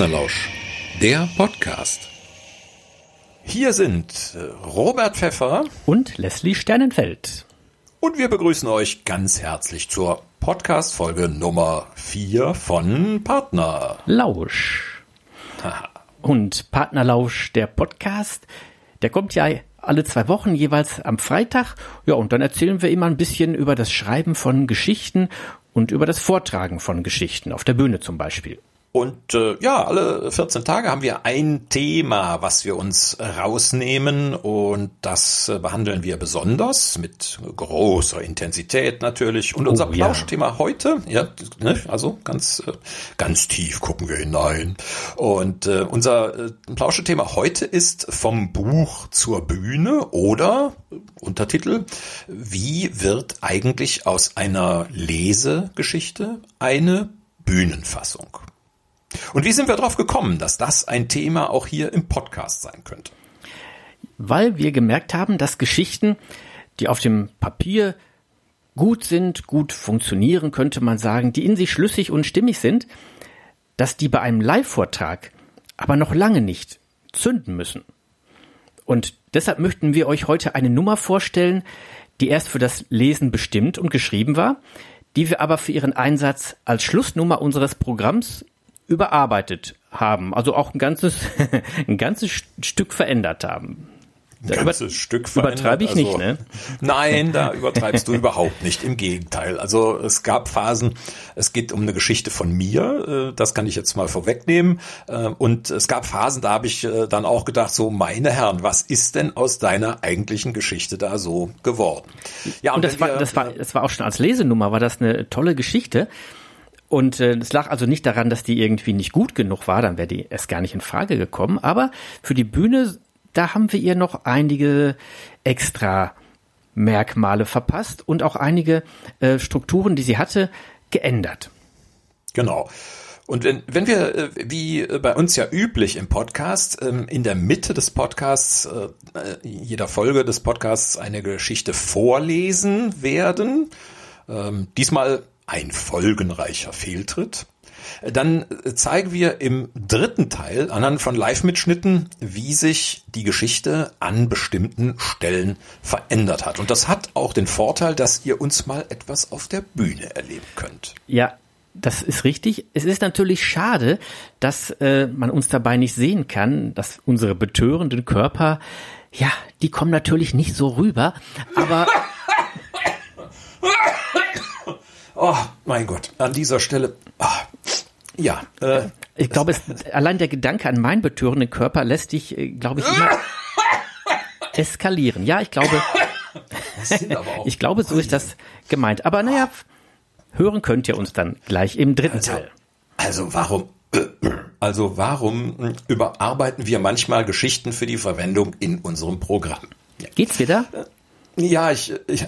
Partnerlausch, der Podcast. Hier sind äh, Robert Pfeffer und Leslie Sternenfeld. Und wir begrüßen euch ganz herzlich zur Podcast-Folge Nummer 4 von Partner Lausch. Und Partnerlausch, der Podcast, der kommt ja alle zwei Wochen jeweils am Freitag. Ja, und dann erzählen wir immer ein bisschen über das Schreiben von Geschichten und über das Vortragen von Geschichten auf der Bühne zum Beispiel. Und äh, ja, alle 14 Tage haben wir ein Thema, was wir uns rausnehmen und das äh, behandeln wir besonders mit großer Intensität natürlich. Und oh, unser Plauschthema ja. heute, ja, ne, also ganz äh, ganz tief gucken wir hinein. Und äh, unser äh, Plauschthema heute ist vom Buch zur Bühne oder Untertitel: Wie wird eigentlich aus einer Lesegeschichte eine Bühnenfassung? Und wie sind wir darauf gekommen, dass das ein Thema auch hier im Podcast sein könnte? Weil wir gemerkt haben, dass Geschichten, die auf dem Papier gut sind, gut funktionieren, könnte man sagen, die in sich schlüssig und stimmig sind, dass die bei einem Live-Vortrag aber noch lange nicht zünden müssen. Und deshalb möchten wir euch heute eine Nummer vorstellen, die erst für das Lesen bestimmt und geschrieben war, die wir aber für ihren Einsatz als Schlussnummer unseres Programms überarbeitet haben, also auch ein ganzes, ein ganzes Stück verändert haben. Ein ganzes über, Stück verändert. Übertreibe ich also, nicht, ne? Nein, da übertreibst du überhaupt nicht. Im Gegenteil. Also es gab Phasen, es geht um eine Geschichte von mir, äh, das kann ich jetzt mal vorwegnehmen. Äh, und es gab Phasen, da habe ich äh, dann auch gedacht, so meine Herren, was ist denn aus deiner eigentlichen Geschichte da so geworden? Ja, und, und das, war, wir, das, war, das war auch schon als Lesenummer, war das eine tolle Geschichte. Und äh, es lag also nicht daran, dass die irgendwie nicht gut genug war, dann wäre die erst gar nicht in Frage gekommen. Aber für die Bühne, da haben wir ihr noch einige extra Merkmale verpasst und auch einige äh, Strukturen, die sie hatte, geändert. Genau. Und wenn, wenn wir, äh, wie bei uns ja üblich im Podcast, ähm, in der Mitte des Podcasts, äh, jeder Folge des Podcasts eine Geschichte vorlesen werden, ähm, diesmal ein folgenreicher Fehltritt. Dann zeigen wir im dritten Teil anhand von Live-Mitschnitten, wie sich die Geschichte an bestimmten Stellen verändert hat. Und das hat auch den Vorteil, dass ihr uns mal etwas auf der Bühne erleben könnt. Ja, das ist richtig. Es ist natürlich schade, dass äh, man uns dabei nicht sehen kann, dass unsere betörenden Körper, ja, die kommen natürlich nicht so rüber, aber Oh, mein Gott, an dieser Stelle. Oh, ja. Äh, ich glaube, allein der Gedanke an meinen betörenden Körper lässt dich, äh, glaube ich, immer eskalieren. Ja, ich glaube. ich glaube, so ist das gemeint. Aber naja, hören könnt ihr uns dann gleich im dritten also, Teil. Also warum? Also warum überarbeiten wir manchmal Geschichten für die Verwendung in unserem Programm? Ja. Geht's wieder? Ja, ich, ich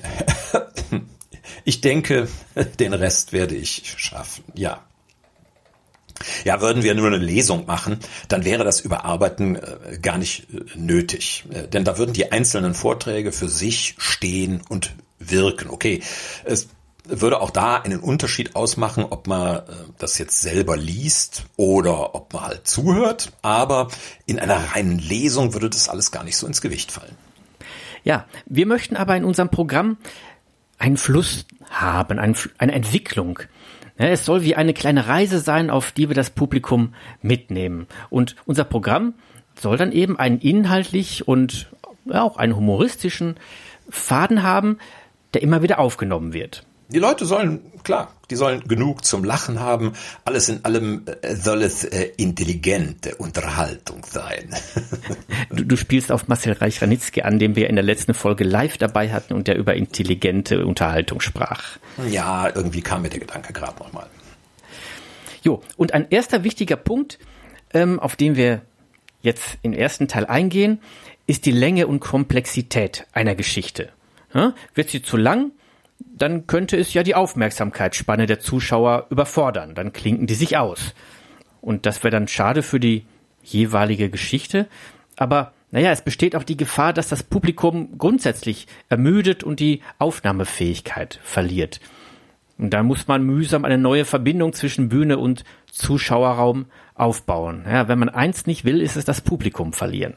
ich denke, den Rest werde ich schaffen. Ja. Ja, würden wir nur eine Lesung machen, dann wäre das Überarbeiten äh, gar nicht äh, nötig. Äh, denn da würden die einzelnen Vorträge für sich stehen und wirken. Okay, es würde auch da einen Unterschied ausmachen, ob man äh, das jetzt selber liest oder ob man halt zuhört. Aber in einer reinen Lesung würde das alles gar nicht so ins Gewicht fallen. Ja, wir möchten aber in unserem Programm einen Fluss haben, ein, eine Entwicklung. Es soll wie eine kleine Reise sein, auf die wir das Publikum mitnehmen. Und unser Programm soll dann eben einen inhaltlich und auch einen humoristischen Faden haben, der immer wieder aufgenommen wird. Die Leute sollen, klar, die sollen genug zum Lachen haben. Alles in allem äh, soll es äh, intelligente Unterhaltung sein. du, du, spielst auf Marcel Reich-Ranitzky an, den wir in der letzten Folge live dabei hatten und der über intelligente Unterhaltung sprach. Ja, irgendwie kam mir der Gedanke gerade nochmal. Jo, und ein erster wichtiger Punkt, ähm, auf den wir jetzt im ersten Teil eingehen, ist die Länge und Komplexität einer Geschichte. Ja, wird sie zu lang, dann könnte es ja die Aufmerksamkeitsspanne der Zuschauer überfordern. Dann klinken die sich aus. Und das wäre dann schade für die jeweilige Geschichte. Aber naja, es besteht auch die Gefahr, dass das Publikum grundsätzlich ermüdet und die Aufnahmefähigkeit verliert. Und da muss man mühsam eine neue Verbindung zwischen Bühne und Zuschauerraum aufbauen. Ja, wenn man eins nicht will, ist es das Publikum verlieren.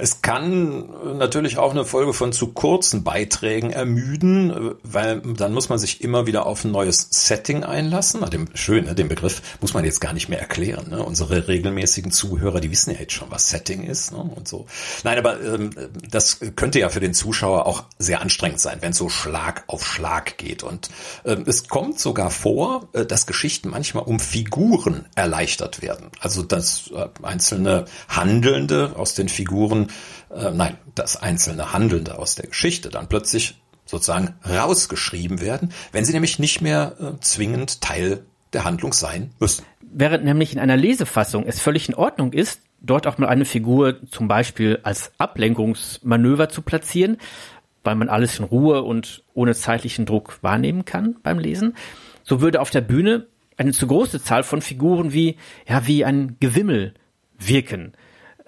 Es kann natürlich auch eine Folge von zu kurzen Beiträgen ermüden, weil dann muss man sich immer wieder auf ein neues Setting einlassen. Na, dem, schön, ne, den Begriff muss man jetzt gar nicht mehr erklären. Ne? Unsere regelmäßigen Zuhörer, die wissen ja jetzt schon, was Setting ist ne? und so. Nein, aber ähm, das könnte ja für den Zuschauer auch sehr anstrengend sein, wenn es so Schlag auf Schlag geht. Und ähm, es kommt sogar vor, äh, dass Geschichten manchmal um Figuren erleichtert werden. Also dass äh, einzelne Handelnde aus den Figuren äh, nein, das einzelne Handelnde aus der Geschichte dann plötzlich sozusagen rausgeschrieben werden, wenn sie nämlich nicht mehr äh, zwingend Teil der Handlung sein müssen. Während nämlich in einer Lesefassung es völlig in Ordnung ist, dort auch mal eine Figur zum Beispiel als Ablenkungsmanöver zu platzieren, weil man alles in Ruhe und ohne zeitlichen Druck wahrnehmen kann beim Lesen, so würde auf der Bühne eine zu große Zahl von Figuren wie, ja, wie ein Gewimmel wirken.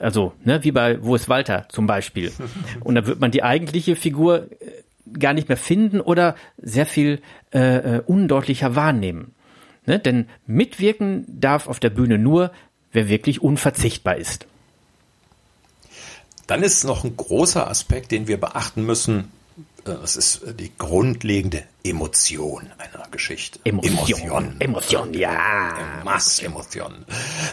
Also, ne, wie bei Wo ist Walter zum Beispiel. Und da wird man die eigentliche Figur äh, gar nicht mehr finden oder sehr viel äh, äh, undeutlicher wahrnehmen. Ne? Denn mitwirken darf auf der Bühne nur, wer wirklich unverzichtbar ist. Dann ist noch ein großer Aspekt, den wir beachten müssen. Das ist die grundlegende Emotion einer Geschichte. Emotion. Emotion, Emotion ja. Massemotion.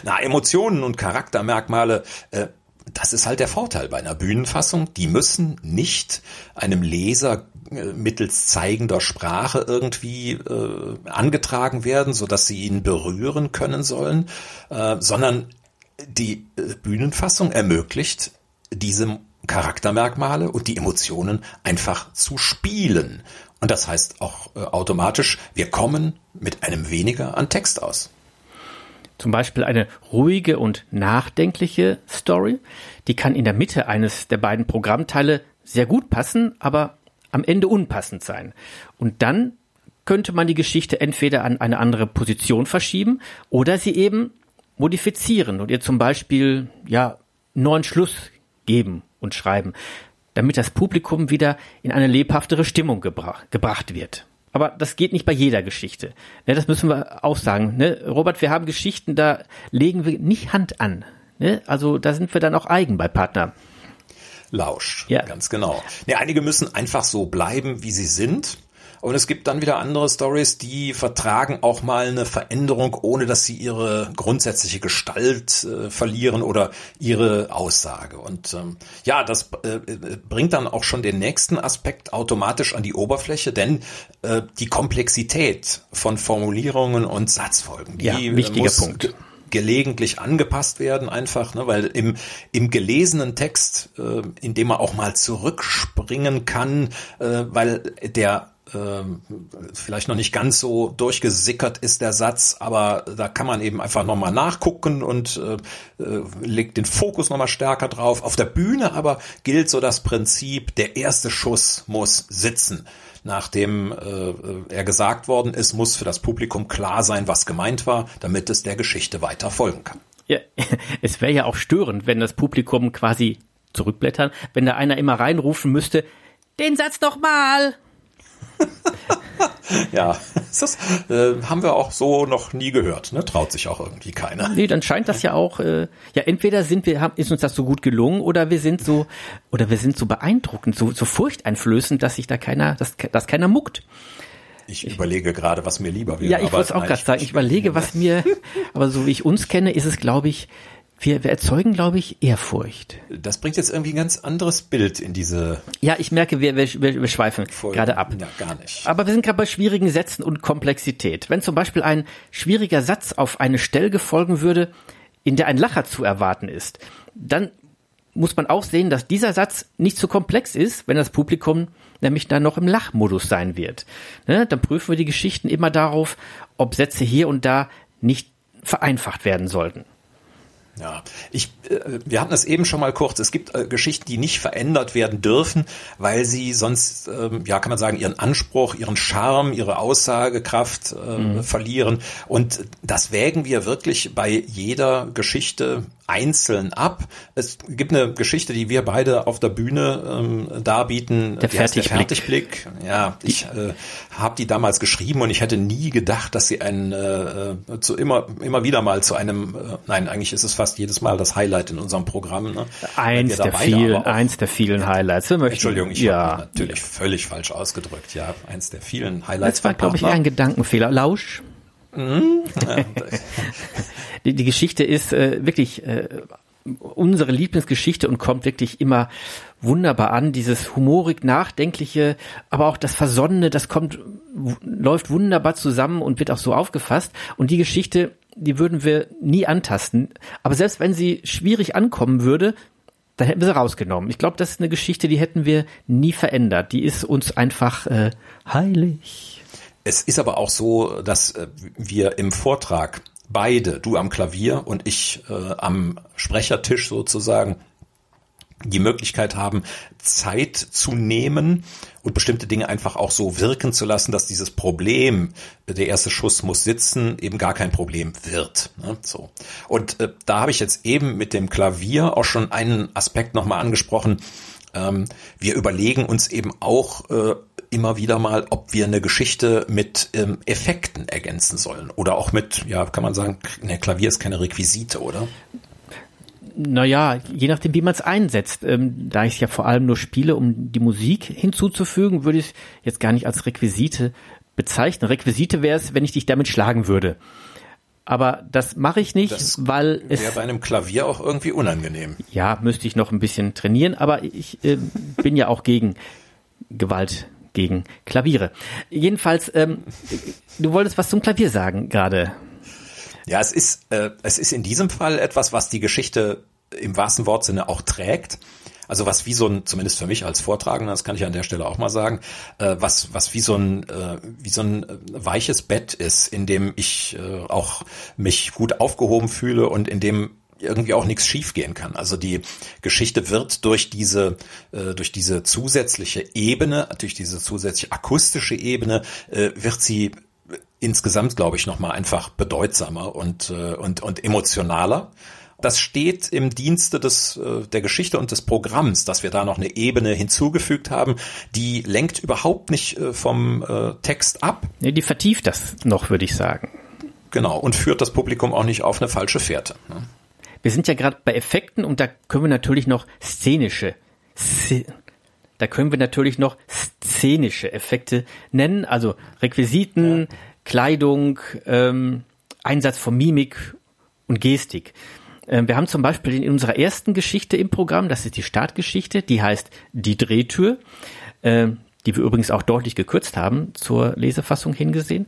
Na, Emotionen und Charaktermerkmale, äh, das ist halt der Vorteil bei einer Bühnenfassung. Die müssen nicht einem Leser äh, mittels zeigender Sprache irgendwie äh, angetragen werden, so dass sie ihn berühren können sollen, äh, sondern die äh, Bühnenfassung ermöglicht diese Charaktermerkmale und die Emotionen einfach zu spielen. Und das heißt auch äh, automatisch, wir kommen mit einem weniger an Text aus. Zum Beispiel eine ruhige und nachdenkliche Story, die kann in der Mitte eines der beiden Programmteile sehr gut passen, aber am Ende unpassend sein. Und dann könnte man die Geschichte entweder an eine andere Position verschieben oder sie eben modifizieren und ihr zum Beispiel ja neuen Schluss geben und schreiben, damit das Publikum wieder in eine lebhaftere Stimmung gebra gebracht wird. Aber das geht nicht bei jeder Geschichte. Ne, das müssen wir auch sagen. Ne? Robert, wir haben Geschichten, da legen wir nicht Hand an. Ne? Also da sind wir dann auch eigen bei Partner. Lausch, ja. ganz genau. Ne, einige müssen einfach so bleiben, wie sie sind. Und es gibt dann wieder andere Stories, die vertragen auch mal eine Veränderung, ohne dass sie ihre grundsätzliche Gestalt äh, verlieren oder ihre Aussage. Und ähm, ja, das äh, bringt dann auch schon den nächsten Aspekt automatisch an die Oberfläche, denn äh, die Komplexität von Formulierungen und Satzfolgen, die ja, wichtiger muss Punkt gelegentlich angepasst werden, einfach, ne, weil im, im gelesenen Text, äh, in dem man auch mal zurückspringen kann, äh, weil der ähm, vielleicht noch nicht ganz so durchgesickert ist der Satz, aber da kann man eben einfach nochmal nachgucken und äh, äh, legt den Fokus nochmal stärker drauf. Auf der Bühne aber gilt so das Prinzip, der erste Schuss muss sitzen. Nachdem äh, er gesagt worden ist, muss für das Publikum klar sein, was gemeint war, damit es der Geschichte weiter folgen kann. Ja, es wäre ja auch störend, wenn das Publikum quasi zurückblättern, wenn da einer immer reinrufen müsste, den Satz doch mal. ja, das äh, haben wir auch so noch nie gehört. Ne? Traut sich auch irgendwie keiner. Nee, dann scheint das ja auch. Äh, ja, entweder sind wir, haben, ist uns das so gut gelungen, oder wir sind so, oder wir sind so beeindruckend, so, so furchteinflößend, dass sich da keiner, dass, dass keiner muckt. Ich überlege gerade, was mir lieber wäre. Ja, ich wollte es auch gerade sagen. Ich überlege, was mir, aber so wie ich uns kenne, ist es, glaube ich, wir, wir erzeugen, glaube ich, Ehrfurcht. Das bringt jetzt irgendwie ein ganz anderes Bild in diese. Ja, ich merke, wir, wir, wir, schweifen gerade ab. Ja, gar nicht. Aber wir sind gerade bei schwierigen Sätzen und Komplexität. Wenn zum Beispiel ein schwieriger Satz auf eine Stelle folgen würde, in der ein Lacher zu erwarten ist, dann muss man auch sehen, dass dieser Satz nicht zu komplex ist, wenn das Publikum nämlich dann noch im Lachmodus sein wird. Ne? Dann prüfen wir die Geschichten immer darauf, ob Sätze hier und da nicht vereinfacht werden sollten. Ja, ich, äh, wir hatten es eben schon mal kurz. Es gibt äh, Geschichten, die nicht verändert werden dürfen, weil sie sonst, ähm, ja, kann man sagen, ihren Anspruch, ihren Charme, ihre Aussagekraft äh, mhm. verlieren. Und das wägen wir wirklich bei jeder Geschichte einzeln ab. Es gibt eine Geschichte, die wir beide auf der Bühne ähm, darbieten. Der Fertigblick. Der Fertigblick. Ja, ich äh, habe die damals geschrieben und ich hätte nie gedacht, dass sie ein äh, zu immer immer wieder mal zu einem äh, nein, eigentlich ist es fast jedes Mal das Highlight in unserem Programm. Ne? Eins der vielen, eins der vielen Highlights. Wir Entschuldigung, ich ja. habe natürlich völlig falsch ausgedrückt. Ja, eins der vielen Highlights. Das war, glaube ich, eher ein Gedankenfehler. Lausch. Mhm. die, die Geschichte ist äh, wirklich äh, unsere Lieblingsgeschichte und kommt wirklich immer wunderbar an. Dieses humorig nachdenkliche, aber auch das Versonnene, das kommt, läuft wunderbar zusammen und wird auch so aufgefasst. Und die Geschichte, die würden wir nie antasten. Aber selbst wenn sie schwierig ankommen würde, dann hätten wir sie rausgenommen. Ich glaube, das ist eine Geschichte, die hätten wir nie verändert. Die ist uns einfach äh, heilig. Es ist aber auch so, dass äh, wir im Vortrag beide, du am Klavier und ich äh, am Sprechertisch sozusagen, die Möglichkeit haben, Zeit zu nehmen und bestimmte Dinge einfach auch so wirken zu lassen, dass dieses Problem, der erste Schuss muss sitzen, eben gar kein Problem wird. Ne? So. Und äh, da habe ich jetzt eben mit dem Klavier auch schon einen Aspekt nochmal angesprochen. Ähm, wir überlegen uns eben auch äh, immer wieder mal, ob wir eine Geschichte mit ähm, Effekten ergänzen sollen oder auch mit, ja, kann man sagen, ne, Klavier ist keine Requisite, oder? Naja, je nachdem, wie man es einsetzt. Ähm, da ich es ja vor allem nur spiele, um die Musik hinzuzufügen, würde ich es jetzt gar nicht als Requisite bezeichnen. Requisite wäre es, wenn ich dich damit schlagen würde. Aber das mache ich nicht, das weil es wäre bei einem Klavier auch irgendwie unangenehm. Ja, müsste ich noch ein bisschen trainieren, aber ich äh, bin ja auch gegen Gewalt gegen Klaviere. Jedenfalls, ähm, du wolltest was zum Klavier sagen gerade. Ja, es ist, äh, es ist in diesem Fall etwas, was die Geschichte im wahrsten Wortsinne auch trägt. Also was wie so ein, zumindest für mich als Vortragender, das kann ich an der Stelle auch mal sagen, äh, was, was wie so ein, äh, wie so ein äh, weiches Bett ist, in dem ich äh, auch mich gut aufgehoben fühle und in dem irgendwie auch nichts schiefgehen kann. Also die Geschichte wird durch diese äh, durch diese zusätzliche Ebene, durch diese zusätzliche akustische Ebene äh, wird sie insgesamt, glaube ich, noch mal einfach bedeutsamer und äh, und und emotionaler. Das steht im Dienste des, äh, der Geschichte und des Programms, dass wir da noch eine Ebene hinzugefügt haben, die lenkt überhaupt nicht äh, vom äh, Text ab. Nee, die vertieft das noch, würde ich sagen. Genau, und führt das Publikum auch nicht auf eine falsche Fährte. Ne? Wir sind ja gerade bei Effekten und da können wir natürlich noch szenische, da können wir natürlich noch szenische Effekte nennen, also Requisiten, ja. Kleidung, ähm, Einsatz von Mimik und Gestik. Ähm, wir haben zum Beispiel in unserer ersten Geschichte im Programm, das ist die Startgeschichte, die heißt Die Drehtür. Ähm, die wir übrigens auch deutlich gekürzt haben, zur Lesefassung hingesehen.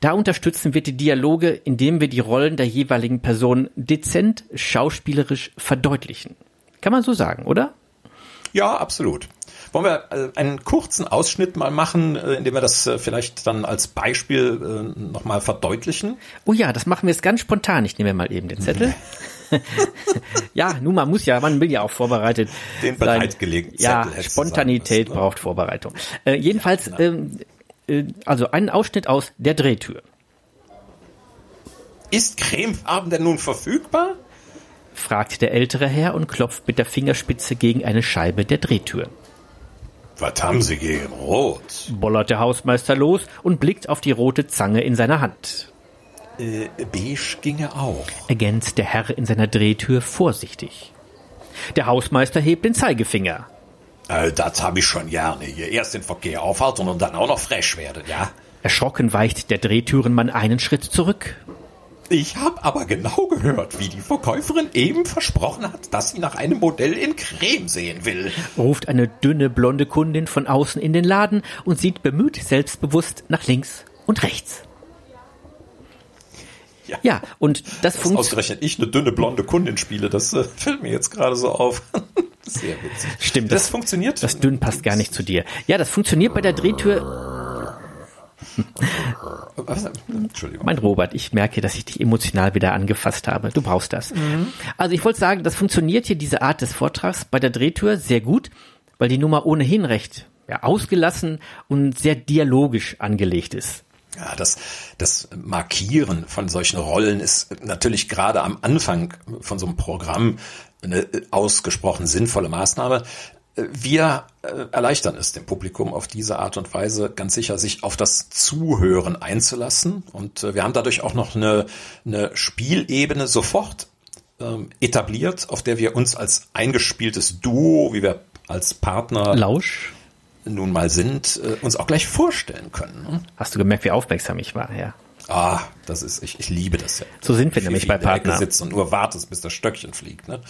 Da unterstützen wir die Dialoge, indem wir die Rollen der jeweiligen Person dezent schauspielerisch verdeutlichen. Kann man so sagen, oder? Ja, absolut. Wollen wir äh, einen kurzen Ausschnitt mal machen, äh, indem wir das äh, vielleicht dann als Beispiel nochmal verdeutlichen? Oh ja, das machen wir jetzt ganz spontan. Ich nehme mal eben den Zettel. ja, nun, man muss ja, man will ja auch vorbereitet. Den bereitgelegten Zettel. Ja, Spontanität sagen, braucht Vorbereitung. Äh, jedenfalls, ja, ähm, äh, also einen Ausschnitt aus der Drehtür. Ist Cremefarben denn nun verfügbar? fragt der ältere Herr und klopft mit der Fingerspitze gegen eine Scheibe der Drehtür. Was haben Sie gegen Rot? bollert der Hausmeister los und blickt auf die rote Zange in seiner Hand. Äh, beige ginge auch. Ergänzt der Herr in seiner Drehtür vorsichtig. Der Hausmeister hebt den Zeigefinger. Äh, das hab ich schon gerne. Hier erst den Verkehr aufhalten und dann auch noch fresh werden, ja? Erschrocken weicht der Drehtürenmann einen Schritt zurück. Ich hab aber genau gehört, wie die Verkäuferin eben versprochen hat, dass sie nach einem Modell in Creme sehen will. Ruft eine dünne blonde Kundin von außen in den Laden und sieht bemüht selbstbewusst nach links und rechts. Ja, ja und das funktioniert. Ausgerechnet ich eine dünne blonde Kundin spiele, das äh, fällt mir jetzt gerade so auf. Sehr witzig. Stimmt. Das, das funktioniert? Das dünn passt gar nicht zu dir. Ja, das funktioniert bei der Drehtür. Entschuldigung. Mein Robert, ich merke, dass ich dich emotional wieder angefasst habe. Du brauchst das. Mhm. Also ich wollte sagen, das funktioniert hier, diese Art des Vortrags bei der Drehtür sehr gut, weil die Nummer ohnehin recht ja, ausgelassen und sehr dialogisch angelegt ist. Ja, das, das Markieren von solchen Rollen ist natürlich gerade am Anfang von so einem Programm eine ausgesprochen sinnvolle Maßnahme. Wir äh, erleichtern es dem Publikum auf diese Art und Weise ganz sicher, sich auf das Zuhören einzulassen. Und äh, wir haben dadurch auch noch eine, eine Spielebene sofort ähm, etabliert, auf der wir uns als eingespieltes Duo, wie wir als Partner Lausch nun mal sind, äh, uns auch gleich vorstellen können. Ne? Hast du gemerkt, wie aufmerksam ich war, ja. Ah, das ist, ich, ich liebe das ja. So sind wir nämlich bei Partner. sitzt und nur wartest, bis das Stöckchen fliegt, ne?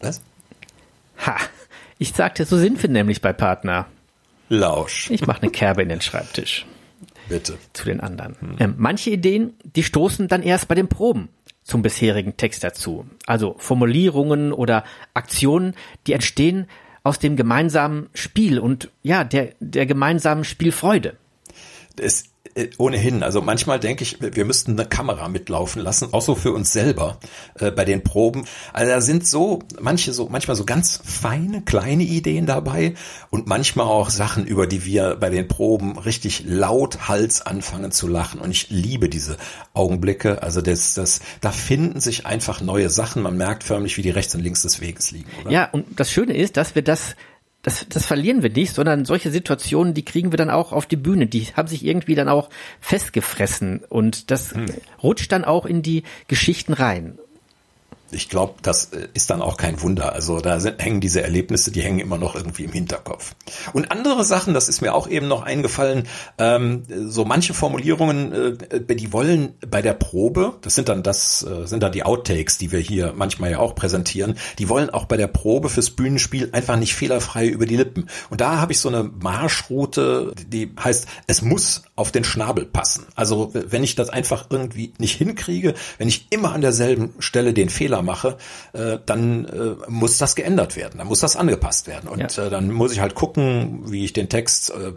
Was? Ha, ich sagte, so sind wir nämlich bei Partner. Lausch. Ich mache eine Kerbe in den Schreibtisch. Bitte. Zu den anderen. Hm. Ähm, manche Ideen, die stoßen dann erst bei den Proben zum bisherigen Text dazu. Also Formulierungen oder Aktionen, die entstehen aus dem gemeinsamen Spiel und ja, der, der gemeinsamen Spielfreude. Es ohnehin, also manchmal denke ich, wir müssten eine Kamera mitlaufen lassen, auch so für uns selber äh, bei den Proben. Also da sind so manche so manchmal so ganz feine kleine Ideen dabei und manchmal auch Sachen, über die wir bei den Proben richtig laut Hals anfangen zu lachen. Und ich liebe diese Augenblicke. Also das, das, da finden sich einfach neue Sachen. Man merkt förmlich, wie die rechts und links des Weges liegen. Oder? Ja, und das Schöne ist, dass wir das das, das verlieren wir nicht, sondern solche Situationen, die kriegen wir dann auch auf die Bühne. Die haben sich irgendwie dann auch festgefressen und das hm. rutscht dann auch in die Geschichten rein ich glaube, das äh, ist dann auch kein Wunder. Also da sind, hängen diese Erlebnisse, die hängen immer noch irgendwie im Hinterkopf. Und andere Sachen, das ist mir auch eben noch eingefallen, ähm, so manche Formulierungen, äh, die wollen bei der Probe, das sind dann das, äh, sind dann die Outtakes, die wir hier manchmal ja auch präsentieren, die wollen auch bei der Probe fürs Bühnenspiel einfach nicht fehlerfrei über die Lippen. Und da habe ich so eine Marschroute, die heißt, es muss auf den Schnabel passen. Also wenn ich das einfach irgendwie nicht hinkriege, wenn ich immer an derselben Stelle den Fehler Fehler mache, äh, dann äh, muss das geändert werden, dann muss das angepasst werden. Und ja. äh, dann muss ich halt gucken, wie ich den Text äh,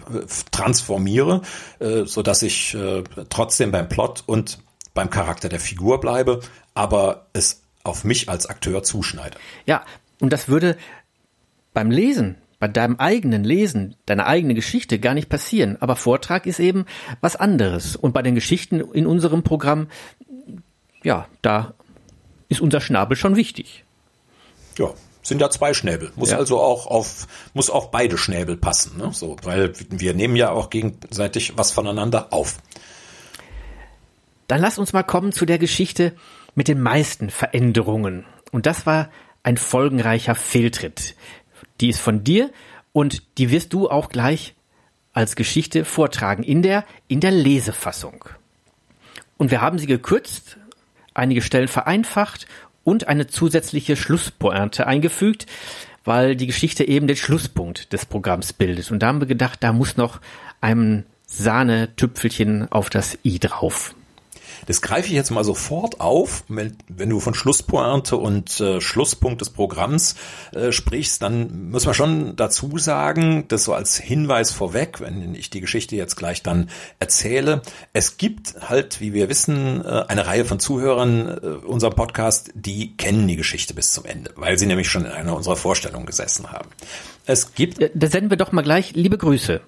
transformiere, äh, dass ich äh, trotzdem beim Plot und beim Charakter der Figur bleibe, aber es auf mich als Akteur zuschneide. Ja, und das würde beim Lesen bei deinem eigenen Lesen, deiner eigenen Geschichte gar nicht passieren. Aber Vortrag ist eben was anderes. Und bei den Geschichten in unserem Programm, ja, da ist unser Schnabel schon wichtig. Ja, sind ja zwei Schnäbel. Muss ja. also auch auf, muss auf beide Schnäbel passen, ne? So, weil wir nehmen ja auch gegenseitig was voneinander auf. Dann lass uns mal kommen zu der Geschichte mit den meisten Veränderungen. Und das war ein folgenreicher Fehltritt. Die ist von dir und die wirst du auch gleich als Geschichte vortragen in der, in der Lesefassung. Und wir haben sie gekürzt einige Stellen vereinfacht und eine zusätzliche Schlusspointe eingefügt, weil die Geschichte eben den Schlusspunkt des Programms bildet. Und da haben wir gedacht, da muss noch ein Sahnetüpfelchen auf das i drauf. Das greife ich jetzt mal sofort auf. Wenn, wenn du von Schlusspointe und äh, Schlusspunkt des Programms äh, sprichst, dann muss man schon dazu sagen, das so als Hinweis vorweg, wenn ich die Geschichte jetzt gleich dann erzähle. Es gibt halt, wie wir wissen, äh, eine Reihe von Zuhörern äh, unserem Podcast, die kennen die Geschichte bis zum Ende, weil sie nämlich schon in einer unserer Vorstellungen gesessen haben. Es gibt. Da senden wir doch mal gleich liebe Grüße.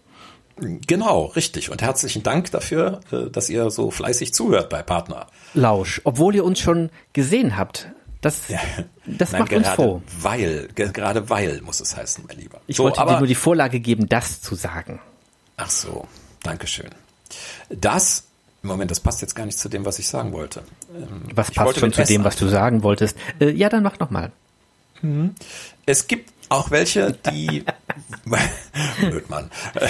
Genau, richtig. Und herzlichen Dank dafür, äh, dass ihr so fleißig zuhört bei Partner. Lausch, obwohl ihr uns schon gesehen habt. Das, ja. das Nein, macht uns froh. Weil, gerade weil muss es heißen, mein Lieber. Ich so, wollte aber, dir nur die Vorlage geben, das zu sagen. Ach so, Dankeschön. Das, Moment, das passt jetzt gar nicht zu dem, was ich sagen wollte. Ähm, was passt schon zu dem, was du sagen wolltest? Äh, ja, dann mach nochmal. Mhm. Es gibt auch welche, die blöd Mann.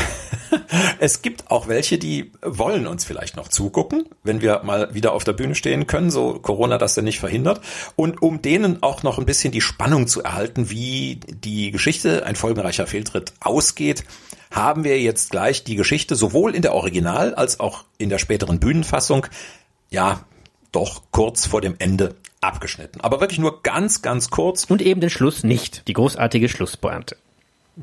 Es gibt auch welche, die wollen uns vielleicht noch zugucken, wenn wir mal wieder auf der Bühne stehen können, so Corona das denn nicht verhindert. Und um denen auch noch ein bisschen die Spannung zu erhalten, wie die Geschichte, ein folgenreicher Fehltritt, ausgeht, haben wir jetzt gleich die Geschichte sowohl in der Original als auch in der späteren Bühnenfassung, ja, doch kurz vor dem Ende abgeschnitten. Aber wirklich nur ganz, ganz kurz. Und eben den Schluss nicht, die großartige Schlusspointe.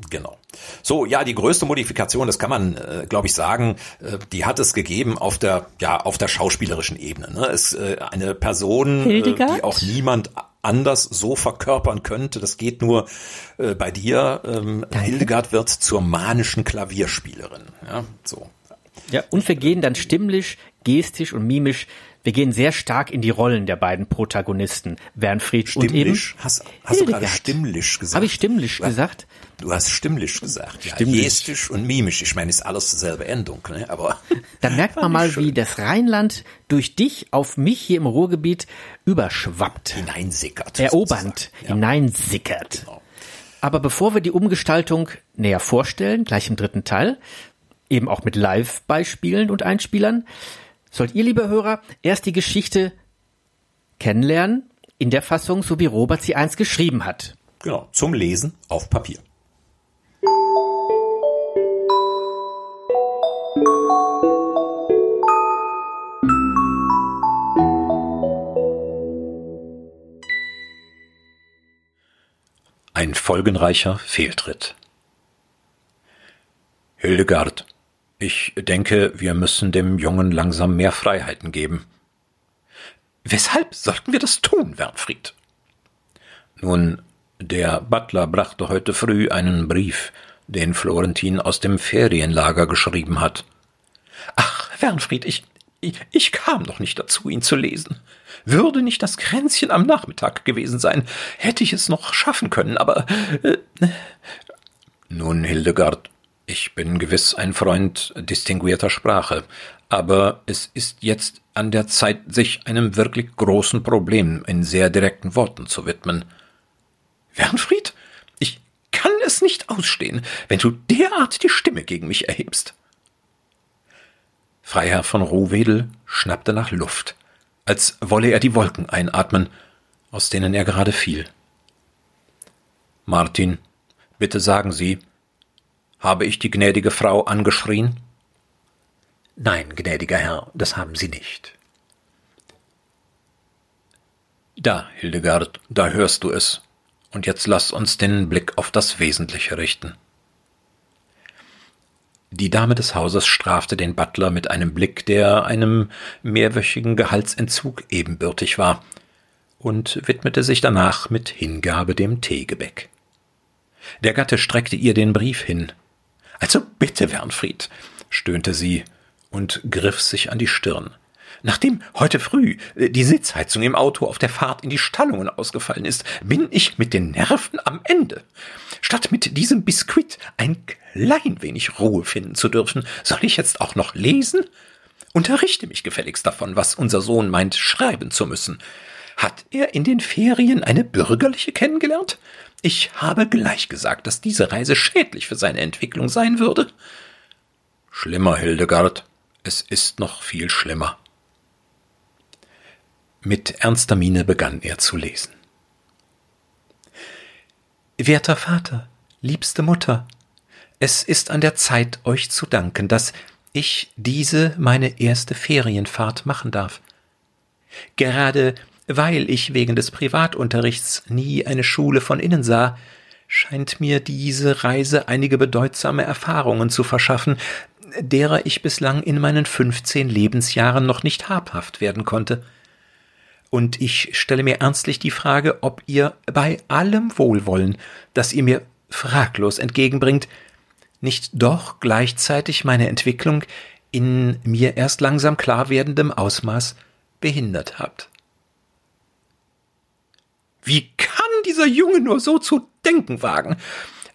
Genau. So, ja, die größte Modifikation, das kann man, äh, glaube ich, sagen, äh, die hat es gegeben auf der, ja, auf der schauspielerischen Ebene. Ne? Es äh, eine Person, äh, die auch niemand anders so verkörpern könnte. Das geht nur äh, bei dir. Ähm, Hildegard wird zur manischen Klavierspielerin. Ja, so. Ja, und wir gehen dann stimmlich, gestisch und mimisch wir gehen sehr stark in die Rollen der beiden Protagonisten, Wernfried stimmlich? und eben. Hast, hast du gerade stimmlich gesagt? Habe ich stimmlich gesagt? Du hast stimmlich gesagt. Ja, stimmlich. Gestisch und mimisch. Ich meine, ist alles dieselbe Endung, ne? Aber. Da merkt man mal, wie das Rheinland durch dich auf mich hier im Ruhrgebiet überschwappt. Hineinsickert. Erobernd. Ja. Hineinsickert. Genau. Aber bevor wir die Umgestaltung näher vorstellen, gleich im dritten Teil, eben auch mit Live-Beispielen und Einspielern, sollt ihr, liebe Hörer, erst die Geschichte kennenlernen, in der Fassung, so wie Robert sie einst geschrieben hat. Genau, zum Lesen auf Papier. Ein folgenreicher Fehltritt. Hildegard, ich denke, wir müssen dem Jungen langsam mehr Freiheiten geben. Weshalb sollten wir das tun, Wernfried? Nun, der Butler brachte heute früh einen Brief, den Florentin aus dem Ferienlager geschrieben hat. Ach, Wernfried, ich, ich, ich kam noch nicht dazu, ihn zu lesen. Würde nicht das Kränzchen am Nachmittag gewesen sein, hätte ich es noch schaffen können, aber. Äh, nun, Hildegard, ich bin gewiss ein Freund distinguierter Sprache, aber es ist jetzt an der Zeit, sich einem wirklich großen Problem in sehr direkten Worten zu widmen. Wernfried, ich kann es nicht ausstehen, wenn du derart die Stimme gegen mich erhebst. Freiherr von Rohwedel schnappte nach Luft, als wolle er die Wolken einatmen, aus denen er gerade fiel. Martin, bitte sagen Sie, habe ich die gnädige Frau angeschrien? Nein, gnädiger Herr, das haben Sie nicht. Da, Hildegard, da hörst du es. Und jetzt lass uns den Blick auf das Wesentliche richten. Die Dame des Hauses strafte den Butler mit einem Blick, der einem mehrwöchigen Gehaltsentzug ebenbürtig war, und widmete sich danach mit Hingabe dem Teegebäck. Der Gatte streckte ihr den Brief hin, also bitte, Wernfried, stöhnte sie und griff sich an die Stirn. Nachdem heute früh äh, die Sitzheizung im Auto auf der Fahrt in die Stallungen ausgefallen ist, bin ich mit den Nerven am Ende. Statt mit diesem Biskuit ein klein wenig Ruhe finden zu dürfen, soll ich jetzt auch noch lesen? Unterrichte mich gefälligst davon, was unser Sohn meint, schreiben zu müssen. Hat er in den Ferien eine bürgerliche kennengelernt? Ich habe gleich gesagt, dass diese Reise schädlich für seine Entwicklung sein würde. Schlimmer, Hildegard. Es ist noch viel schlimmer. Mit ernster Miene begann er zu lesen. Werter Vater, liebste Mutter, es ist an der Zeit, euch zu danken, dass ich diese meine erste Ferienfahrt machen darf. Gerade weil ich wegen des Privatunterrichts nie eine Schule von innen sah, scheint mir diese Reise einige bedeutsame Erfahrungen zu verschaffen, derer ich bislang in meinen fünfzehn Lebensjahren noch nicht habhaft werden konnte. Und ich stelle mir ernstlich die Frage, ob ihr bei allem Wohlwollen, das ihr mir fraglos entgegenbringt, nicht doch gleichzeitig meine Entwicklung in mir erst langsam klar werdendem Ausmaß behindert habt. Wie kann dieser Junge nur so zu denken wagen?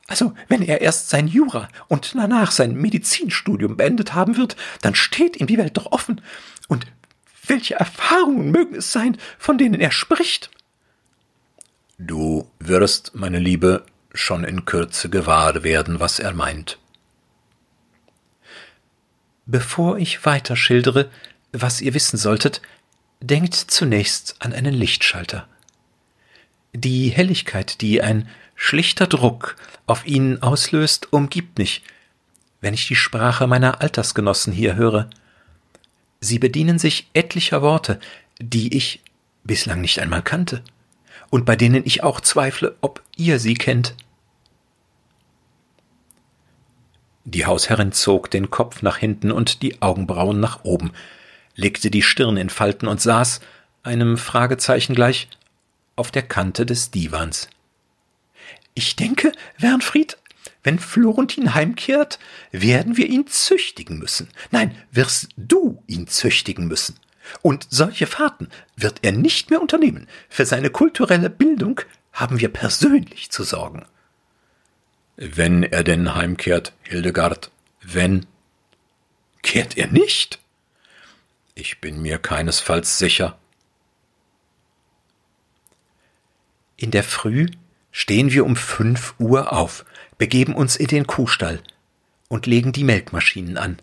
Also, wenn er erst sein Jura und danach sein Medizinstudium beendet haben wird, dann steht ihm die Welt doch offen. Und welche Erfahrungen mögen es sein, von denen er spricht? Du wirst, meine Liebe, schon in Kürze gewahr werden, was er meint. Bevor ich weiter schildere, was ihr wissen solltet, denkt zunächst an einen Lichtschalter. Die Helligkeit, die ein schlichter Druck auf ihn auslöst, umgibt mich, wenn ich die Sprache meiner Altersgenossen hier höre. Sie bedienen sich etlicher Worte, die ich bislang nicht einmal kannte und bei denen ich auch zweifle, ob ihr sie kennt. Die Hausherrin zog den Kopf nach hinten und die Augenbrauen nach oben, legte die Stirn in Falten und saß, einem Fragezeichen gleich, auf der Kante des Divans. Ich denke, Wernfried, wenn Florentin heimkehrt, werden wir ihn züchtigen müssen. Nein, wirst du ihn züchtigen müssen. Und solche Fahrten wird er nicht mehr unternehmen. Für seine kulturelle Bildung haben wir persönlich zu sorgen. Wenn er denn heimkehrt, Hildegard, wenn. Kehrt er nicht? Ich bin mir keinesfalls sicher. In der Früh stehen wir um fünf Uhr auf, begeben uns in den Kuhstall und legen die Melkmaschinen an.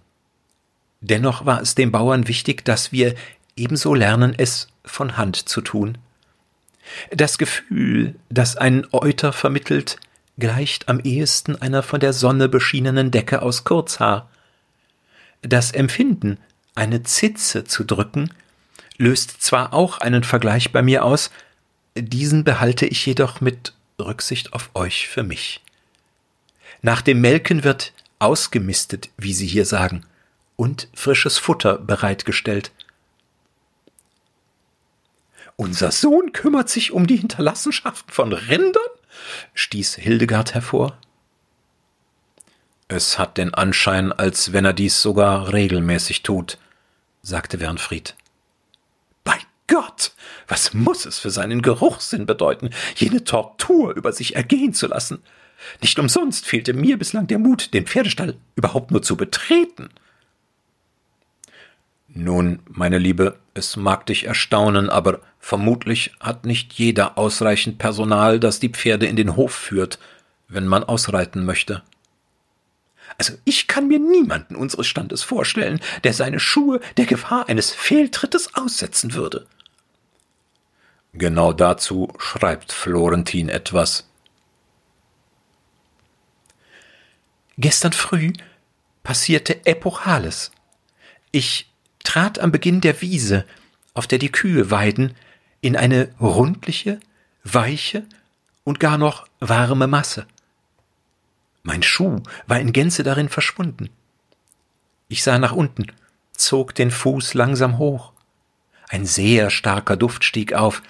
Dennoch war es den Bauern wichtig, dass wir ebenso lernen, es von Hand zu tun. Das Gefühl, das ein Euter vermittelt, gleicht am ehesten einer von der Sonne beschienenen Decke aus Kurzhaar. Das Empfinden, eine Zitze zu drücken, löst zwar auch einen Vergleich bei mir aus, diesen behalte ich jedoch mit Rücksicht auf euch für mich. Nach dem Melken wird ausgemistet, wie Sie hier sagen, und frisches Futter bereitgestellt. Unser Sohn kümmert sich um die Hinterlassenschaften von Rindern? stieß Hildegard hervor. Es hat den Anschein, als wenn er dies sogar regelmäßig tut, sagte Wernfried. Bei Gott, was muss es für seinen Geruchssinn bedeuten, jene Tortur über sich ergehen zu lassen? Nicht umsonst fehlte mir bislang der Mut, den Pferdestall überhaupt nur zu betreten. Nun, meine Liebe, es mag dich erstaunen, aber vermutlich hat nicht jeder ausreichend Personal, das die Pferde in den Hof führt, wenn man ausreiten möchte. Also ich kann mir niemanden unseres Standes vorstellen, der seine Schuhe der Gefahr eines Fehltrittes aussetzen würde. Genau dazu schreibt Florentin etwas. Gestern früh passierte Epochales. Ich trat am Beginn der Wiese, auf der die Kühe weiden, in eine rundliche, weiche und gar noch warme Masse. Mein Schuh war in Gänze darin verschwunden. Ich sah nach unten, zog den Fuß langsam hoch. Ein sehr starker Duft stieg auf,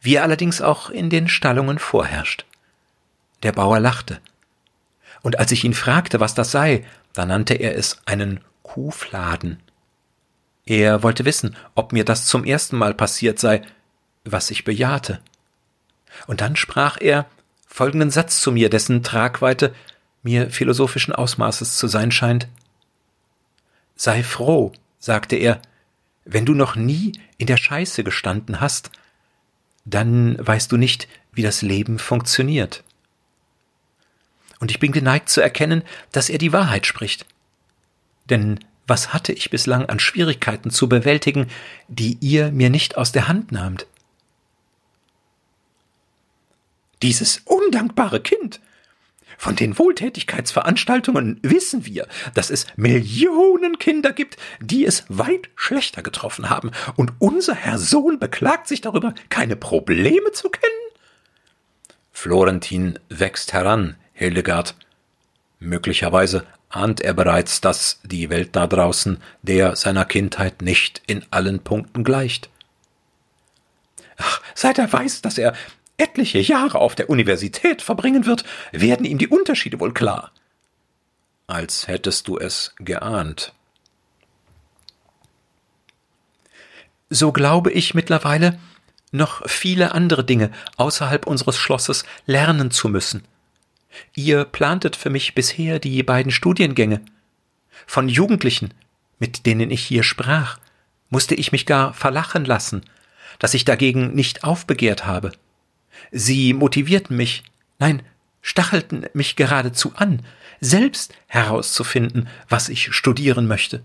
wie er allerdings auch in den Stallungen vorherrscht. Der Bauer lachte. Und als ich ihn fragte, was das sei, da nannte er es einen Kuhfladen. Er wollte wissen, ob mir das zum ersten Mal passiert sei, was ich bejahte. Und dann sprach er folgenden Satz zu mir, dessen Tragweite mir philosophischen Ausmaßes zu sein scheint. Sei froh, sagte er, wenn du noch nie in der Scheiße gestanden hast, dann weißt du nicht, wie das Leben funktioniert. Und ich bin geneigt zu erkennen, dass er die Wahrheit spricht. Denn was hatte ich bislang an Schwierigkeiten zu bewältigen, die ihr mir nicht aus der Hand nahmt? Dieses undankbare Kind. Von den Wohltätigkeitsveranstaltungen wissen wir, dass es Millionen Kinder gibt, die es weit schlechter getroffen haben, und unser Herr Sohn beklagt sich darüber, keine Probleme zu kennen? Florentin wächst heran, Hildegard. Möglicherweise ahnt er bereits, dass die Welt da draußen der seiner Kindheit nicht in allen Punkten gleicht. Ach, seit er weiß, dass er etliche Jahre auf der Universität verbringen wird, werden ihm die Unterschiede wohl klar. Als hättest du es geahnt. So glaube ich mittlerweile, noch viele andere Dinge außerhalb unseres Schlosses lernen zu müssen. Ihr plantet für mich bisher die beiden Studiengänge. Von Jugendlichen, mit denen ich hier sprach, musste ich mich gar verlachen lassen, dass ich dagegen nicht aufbegehrt habe. Sie motivierten mich, nein, stachelten mich geradezu an, selbst herauszufinden, was ich studieren möchte.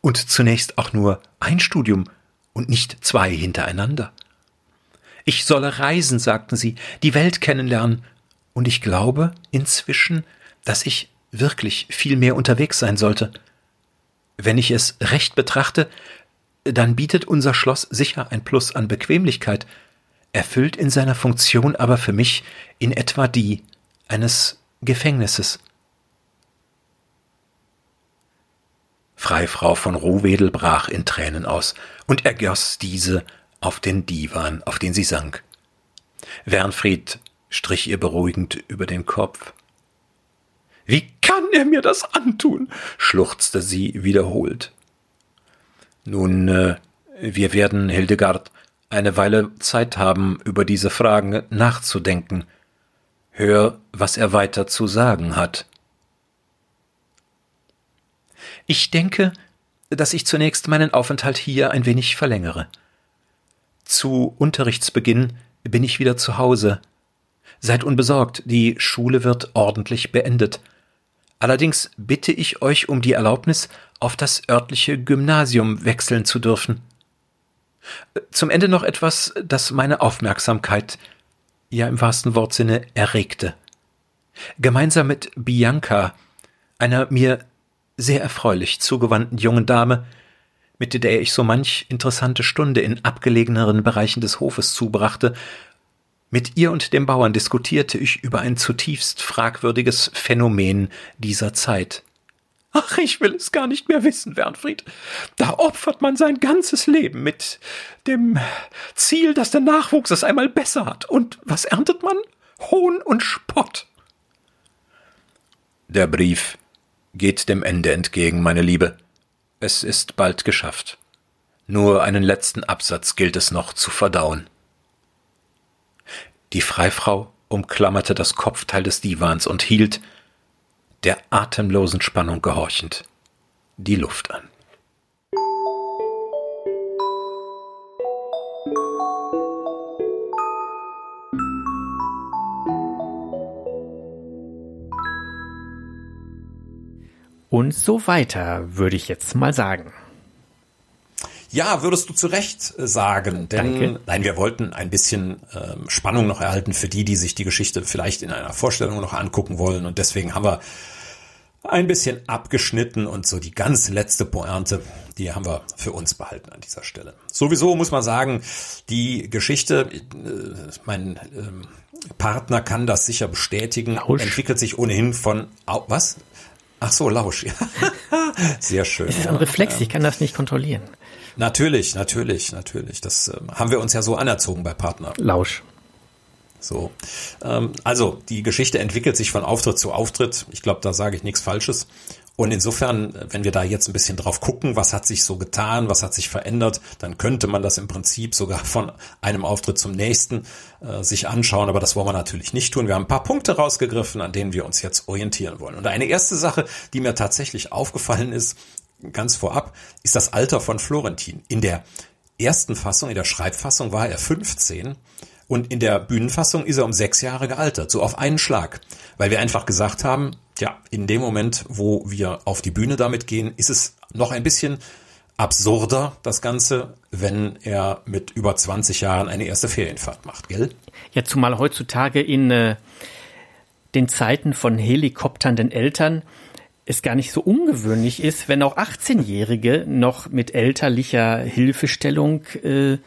Und zunächst auch nur ein Studium und nicht zwei hintereinander. Ich solle reisen, sagten sie, die Welt kennenlernen, und ich glaube inzwischen, dass ich wirklich viel mehr unterwegs sein sollte. Wenn ich es recht betrachte, dann bietet unser Schloss sicher ein Plus an Bequemlichkeit, erfüllt in seiner Funktion aber für mich in etwa die eines Gefängnisses. Freifrau von Rohwedel brach in Tränen aus und ergoss diese auf den Divan, auf den sie sank. Wernfried strich ihr beruhigend über den Kopf. Wie kann er mir das antun? schluchzte sie wiederholt. Nun, äh, wir werden, Hildegard, eine Weile Zeit haben, über diese Fragen nachzudenken. Hör, was er weiter zu sagen hat. Ich denke, dass ich zunächst meinen Aufenthalt hier ein wenig verlängere. Zu Unterrichtsbeginn bin ich wieder zu Hause. Seid unbesorgt, die Schule wird ordentlich beendet. Allerdings bitte ich euch um die Erlaubnis, auf das örtliche Gymnasium wechseln zu dürfen. Zum Ende noch etwas, das meine Aufmerksamkeit, ja im wahrsten Wortsinne, erregte. Gemeinsam mit Bianca, einer mir sehr erfreulich zugewandten jungen Dame, mit der ich so manch interessante Stunde in abgelegeneren Bereichen des Hofes zubrachte, mit ihr und dem Bauern diskutierte ich über ein zutiefst fragwürdiges Phänomen dieser Zeit. Ach, ich will es gar nicht mehr wissen, Wernfried. Da opfert man sein ganzes Leben mit dem Ziel, dass der Nachwuchs es einmal besser hat. Und was erntet man? Hohn und Spott. Der Brief geht dem Ende entgegen, meine Liebe. Es ist bald geschafft. Nur einen letzten Absatz gilt es noch zu verdauen. Die Freifrau umklammerte das Kopfteil des Divans und hielt, der atemlosen Spannung gehorchend, die Luft an. Und so weiter, würde ich jetzt mal sagen. Ja, würdest du zu Recht äh, sagen, denn Danke. nein, wir wollten ein bisschen ähm, Spannung noch erhalten für die, die sich die Geschichte vielleicht in einer Vorstellung noch angucken wollen und deswegen haben wir ein bisschen abgeschnitten und so die ganz letzte Pointe, die haben wir für uns behalten an dieser Stelle. Sowieso muss man sagen, die Geschichte, äh, mein ähm, Partner kann das sicher bestätigen, Lausch. entwickelt sich ohnehin von, was? Ach so, Lausch, ja. Sehr schön. Es ist ein Reflex, ich kann das nicht kontrollieren. Natürlich, natürlich, natürlich. Das äh, haben wir uns ja so anerzogen bei Partner. Lausch. So, ähm, also die Geschichte entwickelt sich von Auftritt zu Auftritt. Ich glaube, da sage ich nichts Falsches. Und insofern, wenn wir da jetzt ein bisschen drauf gucken, was hat sich so getan, was hat sich verändert, dann könnte man das im Prinzip sogar von einem Auftritt zum nächsten äh, sich anschauen. Aber das wollen wir natürlich nicht tun. Wir haben ein paar Punkte rausgegriffen, an denen wir uns jetzt orientieren wollen. Und eine erste Sache, die mir tatsächlich aufgefallen ist, ganz vorab, ist das Alter von Florentin. In der ersten Fassung, in der Schreibfassung war er 15 und in der Bühnenfassung ist er um sechs Jahre gealtert, so auf einen Schlag. Weil wir einfach gesagt haben, ja, in dem Moment, wo wir auf die Bühne damit gehen, ist es noch ein bisschen absurder, das Ganze, wenn er mit über 20 Jahren eine erste Ferienfahrt macht, gell? Ja, zumal heutzutage in äh, den Zeiten von helikopternden Eltern es gar nicht so ungewöhnlich ist, wenn auch 18-Jährige noch mit elterlicher Hilfestellung, äh,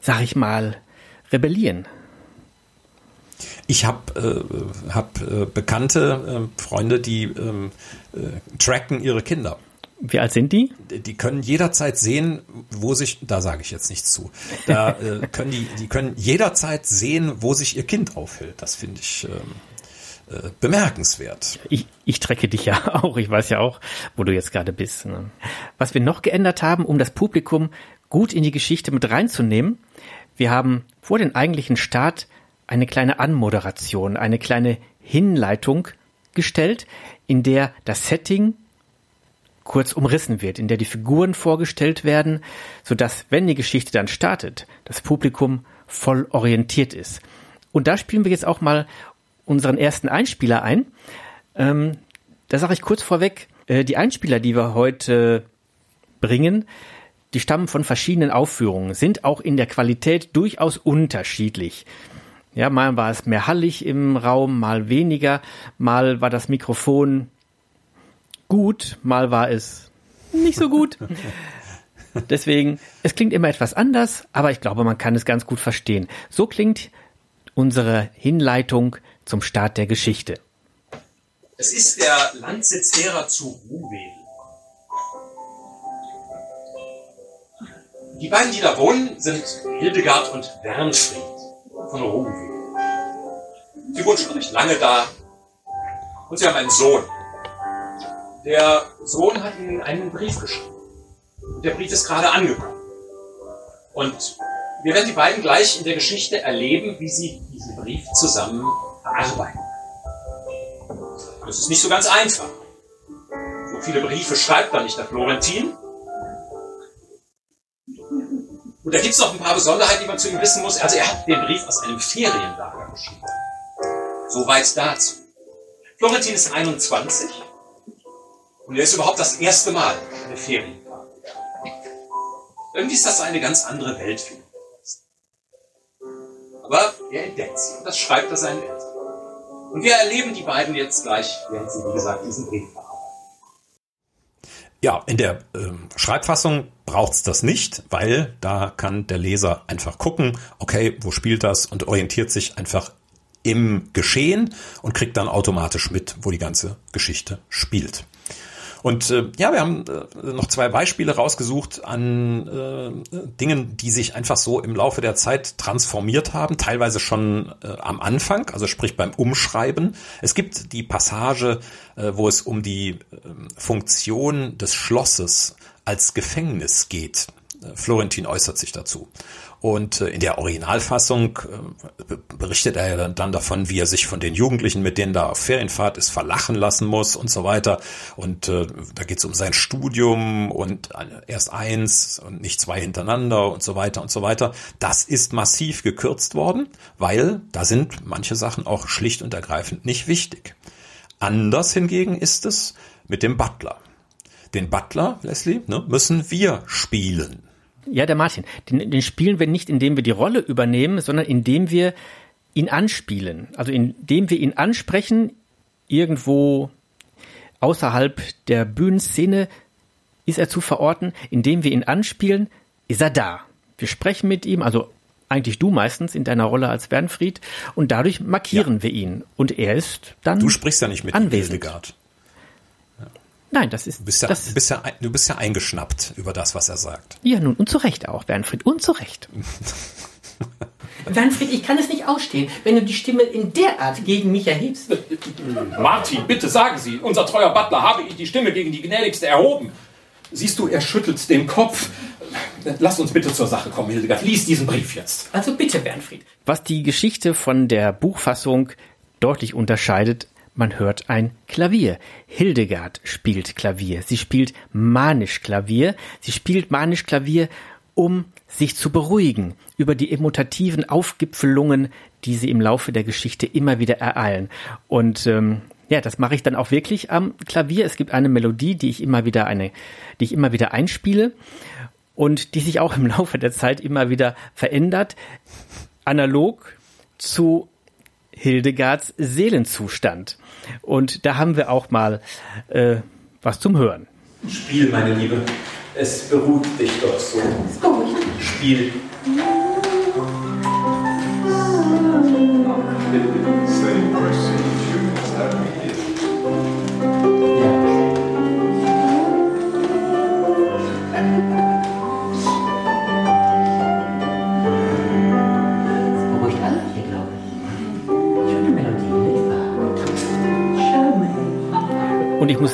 sag ich mal, rebellieren. Ich habe äh, hab, äh, bekannte äh, Freunde, die ähm, äh, tracken ihre Kinder. Wie alt sind die? Die können jederzeit sehen, wo sich, da sage ich jetzt nichts zu, da äh, können die, die können jederzeit sehen, wo sich ihr Kind aufhält. Das finde ich ähm, äh, bemerkenswert. Ich, ich trecke dich ja auch, ich weiß ja auch, wo du jetzt gerade bist. Ne? Was wir noch geändert haben, um das Publikum gut in die Geschichte mit reinzunehmen, wir haben vor den eigentlichen Start eine kleine Anmoderation, eine kleine Hinleitung gestellt, in der das Setting kurz umrissen wird, in der die Figuren vorgestellt werden, so dass, wenn die Geschichte dann startet, das Publikum voll orientiert ist. Und da spielen wir jetzt auch mal unseren ersten Einspieler ein. Ähm, da sage ich kurz vorweg, äh, die Einspieler, die wir heute bringen, die stammen von verschiedenen Aufführungen, sind auch in der Qualität durchaus unterschiedlich. Ja, mal war es mehr hallig im Raum, mal weniger, mal war das Mikrofon gut, mal war es nicht so gut. Deswegen, es klingt immer etwas anders, aber ich glaube, man kann es ganz gut verstehen. So klingt unsere Hinleitung zum Start der Geschichte. Es ist der Landsitz derer zu Ruhwedel. Die beiden, die da wohnen, sind Hildegard und Wernfried von Rugenweg. Sie wohnen schon recht lange da und sie haben einen Sohn. Der Sohn hat ihnen einen Brief geschrieben. Und der Brief ist gerade angekommen. Und wir werden die beiden gleich in der Geschichte erleben, wie sie diesen Brief zusammen verarbeiten. Das ist nicht so ganz einfach. So viele Briefe schreibt da nicht der Florentin. Da gibt es noch ein paar Besonderheiten, die man zu ihm wissen muss. Also er hat den Brief aus einem Ferienlager geschrieben. Soweit dazu. Florentin ist 21 und er ist überhaupt das erste Mal in der Ferienfahrt. Irgendwie ist das eine ganz andere Welt für ihn. Aber er entdeckt sie und das schreibt er seinen Eltern. Und wir erleben die beiden jetzt gleich, während sie, wie gesagt, diesen Brief bearbeiten. Ja, in der äh, Schreibfassung braucht's das nicht, weil da kann der Leser einfach gucken, okay, wo spielt das und orientiert sich einfach im Geschehen und kriegt dann automatisch mit, wo die ganze Geschichte spielt. Und äh, ja, wir haben äh, noch zwei Beispiele rausgesucht an äh, Dingen, die sich einfach so im Laufe der Zeit transformiert haben, teilweise schon äh, am Anfang, also sprich beim Umschreiben. Es gibt die Passage, äh, wo es um die äh, Funktion des Schlosses als Gefängnis geht. Äh, Florentin äußert sich dazu. Und äh, in der Originalfassung äh, berichtet er dann davon, wie er sich von den Jugendlichen, mit denen da auf Ferienfahrt ist, verlachen lassen muss und so weiter. Und äh, da geht es um sein Studium und erst eins und nicht zwei hintereinander und so weiter und so weiter. Das ist massiv gekürzt worden, weil da sind manche Sachen auch schlicht und ergreifend nicht wichtig. Anders hingegen ist es mit dem Butler. Den Butler, Leslie, ne, müssen wir spielen. Ja, der Martin. Den, den spielen wir nicht, indem wir die Rolle übernehmen, sondern indem wir ihn anspielen. Also indem wir ihn ansprechen, irgendwo außerhalb der Bühnenszene ist er zu verorten. Indem wir ihn anspielen, ist er da. Wir sprechen mit ihm, also eigentlich du meistens in deiner Rolle als Bernfried, und dadurch markieren ja. wir ihn. Und er ist dann. Du sprichst ja nicht mit anwesend. Hildegard. Nein, das ist. Du bist, ja, das, bist ja, du bist ja eingeschnappt über das, was er sagt. Ja, nun, und zu Recht auch, Bernfried, und zu Recht. Bernfried, ich kann es nicht ausstehen, wenn du die Stimme in der Art gegen mich erhebst. Martin, bitte sagen Sie, unser treuer Butler habe ich die Stimme gegen die Gnädigste erhoben. Siehst du, er schüttelt den Kopf. Lass uns bitte zur Sache kommen, Hildegard. Lies diesen Brief jetzt. Also bitte, Bernfried. Was die Geschichte von der Buchfassung deutlich unterscheidet, man hört ein Klavier. Hildegard spielt Klavier. Sie spielt manisch Klavier. Sie spielt manisch Klavier, um sich zu beruhigen über die emotativen Aufgipfelungen, die sie im Laufe der Geschichte immer wieder ereilen. Und ähm, ja, das mache ich dann auch wirklich am Klavier. Es gibt eine Melodie, die ich immer wieder eine, die ich immer wieder einspiele und die sich auch im Laufe der Zeit immer wieder verändert, analog zu Hildegards Seelenzustand. Und da haben wir auch mal äh, was zum Hören. Spiel, meine Liebe. Es beruht dich doch so. Spiel.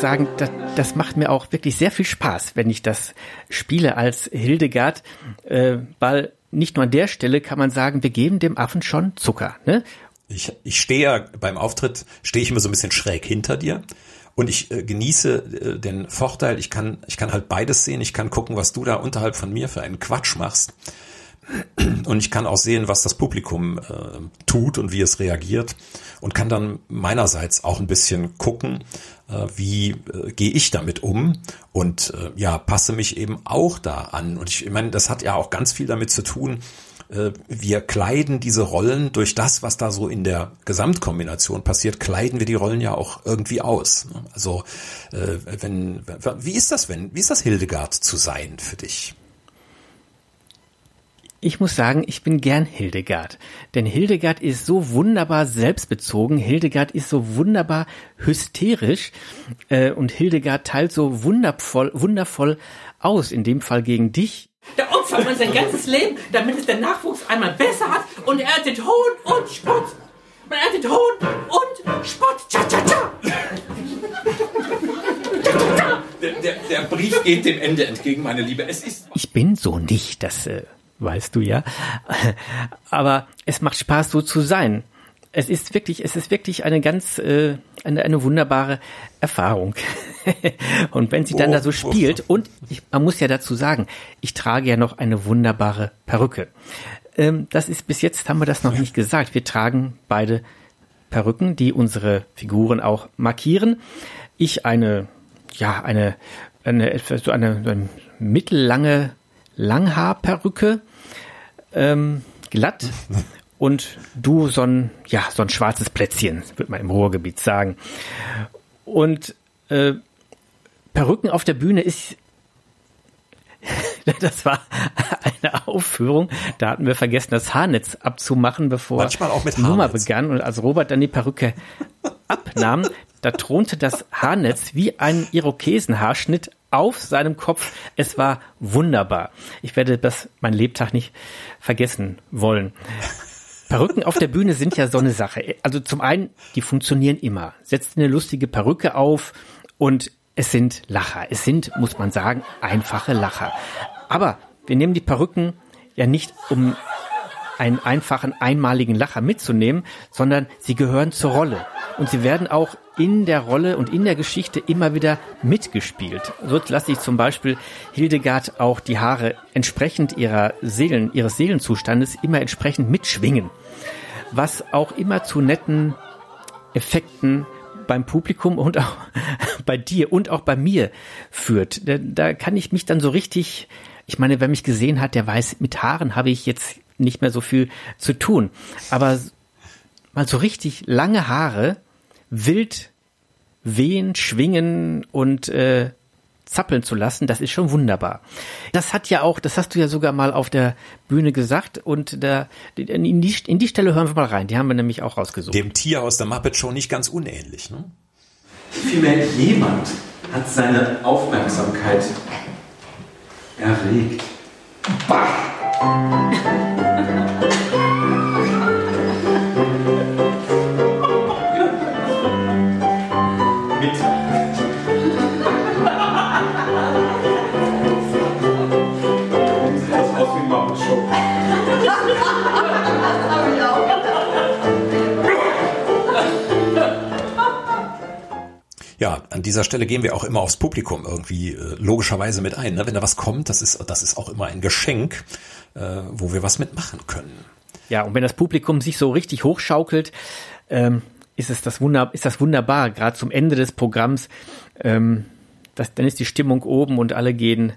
Sagen, das, das macht mir auch wirklich sehr viel Spaß, wenn ich das spiele als Hildegard, äh, weil nicht nur an der Stelle kann man sagen, wir geben dem Affen schon Zucker. Ne? Ich, ich stehe ja beim Auftritt, stehe ich immer so ein bisschen schräg hinter dir. Und ich äh, genieße äh, den Vorteil, ich kann, ich kann halt beides sehen. Ich kann gucken, was du da unterhalb von mir für einen Quatsch machst. Und ich kann auch sehen, was das Publikum äh, tut und wie es reagiert. Und kann dann meinerseits auch ein bisschen gucken, äh, wie äh, gehe ich damit um und äh, ja, passe mich eben auch da an. Und ich, ich meine, das hat ja auch ganz viel damit zu tun, äh, wir kleiden diese Rollen durch das, was da so in der Gesamtkombination passiert, kleiden wir die Rollen ja auch irgendwie aus. Also äh, wenn, wie ist das, wenn, wie ist das Hildegard zu sein für dich? Ich muss sagen, ich bin gern Hildegard. Denn Hildegard ist so wunderbar selbstbezogen, Hildegard ist so wunderbar hysterisch und Hildegard teilt so wundervoll, wundervoll aus, in dem Fall gegen dich. Der Opfer opfert man sein ganzes Leben, damit es der Nachwuchs einmal besser hat und erntet Hohn und Spott. Man erntet Hohn und Spott. Tja, tja, tja. Der, der, der Brief geht dem Ende entgegen, meine Liebe. Es ist. Ich bin so nicht, das äh, weißt du ja. Aber es macht Spaß, so zu sein. Es ist wirklich, es ist wirklich eine ganz, äh, eine, eine wunderbare Erfahrung. und wenn sie dann Oh, da so oh. spielt, und ich, man muss ja dazu sagen, ich trage ja noch eine wunderbare Perücke. Ähm, das ist bis jetzt haben wir das noch nicht gesagt. Wir tragen beide Perücken, die unsere Figuren auch markieren. Ich eine, ja, eine, eine, so eine, eine mittellange Langhaarperücke, ähm, glatt. Und du so ein, ja, so ein schwarzes Plätzchen, würde man im Ruhrgebiet sagen. Und äh, Perücken auf der Bühne ist das war eine Aufführung. Da hatten wir vergessen, das Haarnetz abzumachen, bevor Manchmal auch mit die Nummer begann. Und als Robert dann die Perücke abnahm, da thronte das Haarnetz wie ein Irokesenhaarschnitt auf seinem Kopf. Es war wunderbar. Ich werde das mein Lebtag nicht vergessen wollen. Perücken auf der Bühne sind ja so eine Sache. Also zum einen, die funktionieren immer. Setzt eine lustige Perücke auf und es sind Lacher. Es sind, muss man sagen, einfache Lacher. Aber wir nehmen die Perücken ja nicht, um einen einfachen, einmaligen Lacher mitzunehmen, sondern sie gehören zur Rolle. Und sie werden auch in der Rolle und in der Geschichte immer wieder mitgespielt. So lasse ich zum Beispiel Hildegard auch die Haare entsprechend ihrer Seelen, ihres Seelenzustandes immer entsprechend mitschwingen. Was auch immer zu netten Effekten beim Publikum und auch bei dir und auch bei mir führt. Da, da kann ich mich dann so richtig, ich meine, wer mich gesehen hat, der weiß, mit Haaren habe ich jetzt nicht mehr so viel zu tun. Aber mal so richtig lange Haare, wild wehen, schwingen und äh, zappeln zu lassen, das ist schon wunderbar. Das hat ja auch, das hast du ja sogar mal auf der Bühne gesagt und da, in, die, in die Stelle hören wir mal rein, die haben wir nämlich auch rausgesucht. Dem Tier aus der Muppet Show nicht ganz unähnlich. Ne? Vielmehr jemand hat seine Aufmerksamkeit erregt. Mit Ja, an dieser Stelle gehen wir auch immer aufs Publikum irgendwie äh, logischerweise mit ein. Ne? Wenn da was kommt, das ist, das ist auch immer ein Geschenk, äh, wo wir was mitmachen können. Ja, und wenn das Publikum sich so richtig hochschaukelt, ähm, ist es das wunder, ist das wunderbar. Gerade zum Ende des Programms, ähm, das, dann ist die Stimmung oben und alle gehen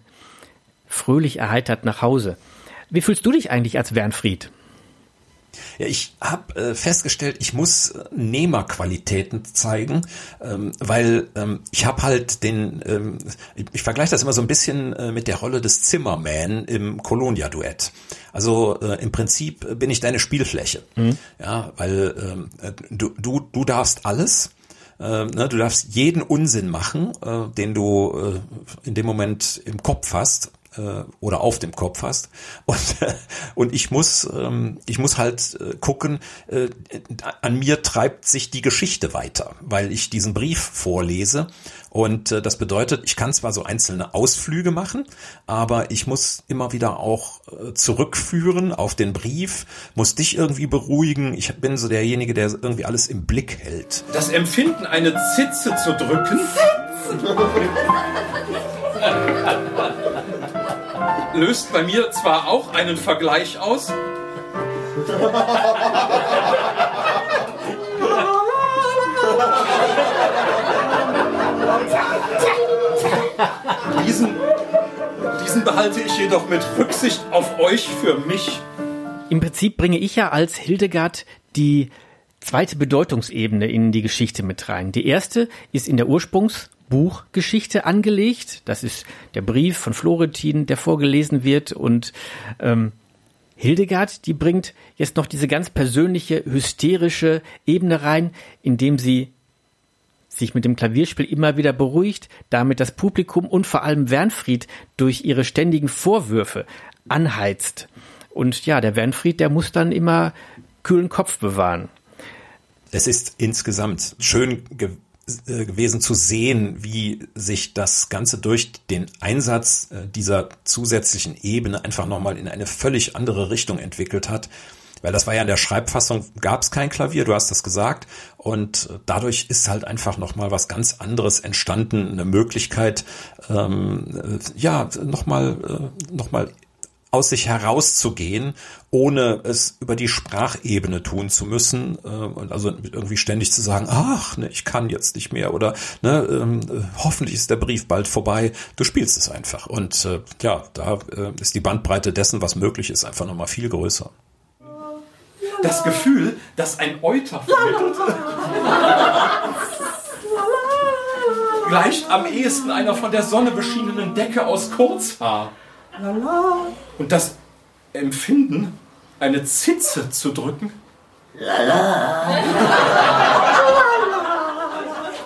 fröhlich erheitert nach Hause. Wie fühlst du dich eigentlich als Wernfried? Ja, ich habe äh, festgestellt, ich muss äh, Nehmerqualitäten zeigen, ähm, weil ähm, ich habe halt den, ähm, ich, ich vergleiche das immer so ein bisschen äh, mit der Rolle des Zimmerman im Colonia-Duett. Also äh, im Prinzip bin ich deine Spielfläche, ja, weil ähm, äh, du, du, du darfst alles. Äh, ne, du darfst jeden Unsinn machen, äh, den du äh, in dem Moment im Kopf hast äh, oder auf dem Kopf hast. Und, äh, und ich muss, ähm, ich muss halt äh, gucken, äh, an mir treibt sich die Geschichte weiter, weil ich diesen Brief vorlese. Und äh, das bedeutet, ich kann zwar so einzelne Ausflüge machen, aber ich muss immer wieder auch äh, zurückführen auf den Brief, muss dich irgendwie beruhigen. Ich bin so derjenige, der irgendwie alles im Blick hält. Das Empfinden, eine Zitze zu drücken. löst bei mir zwar auch einen Vergleich aus. Diesen, diesen behalte ich jedoch mit Rücksicht auf euch für mich. Im Prinzip bringe ich ja als Hildegard die zweite Bedeutungsebene in die Geschichte mit rein. Die erste ist in der Ursprungsbuchgeschichte angelegt. Das ist der Brief von Florentin, der vorgelesen wird. Und ähm, Hildegard, die bringt jetzt noch diese ganz persönliche, hysterische Ebene rein, indem sie sich mit dem Klavierspiel immer wieder beruhigt, damit das Publikum und vor allem Wernfried durch ihre ständigen Vorwürfe anheizt. Und ja, der Wernfried, der muss dann immer kühlen Kopf bewahren. Es ist insgesamt schön ge äh, gewesen zu sehen, wie sich das Ganze durch den Einsatz äh, dieser zusätzlichen Ebene einfach nochmal in eine völlig andere Richtung entwickelt hat. Weil das war ja in der Schreibfassung, gab es kein Klavier, du hast das gesagt. Und äh, dadurch ist halt einfach nochmal was ganz anderes entstanden, eine Möglichkeit, ähm, ja, nochmal äh, noch aus sich herauszugehen, ohne es über die Sprachebene tun zu müssen äh, und also irgendwie ständig zu sagen, ach, ne, ich kann jetzt nicht mehr oder ne, ähm, hoffentlich ist der Brief bald vorbei. Du spielst es einfach und äh, ja, da äh, ist die Bandbreite dessen, was möglich ist, einfach nochmal viel größer. Das Gefühl, dass ein Euter vermittelt, gleicht am ehesten einer von der Sonne beschienenen Decke aus Kurzhaar. Und das Empfinden, eine Zitze zu drücken,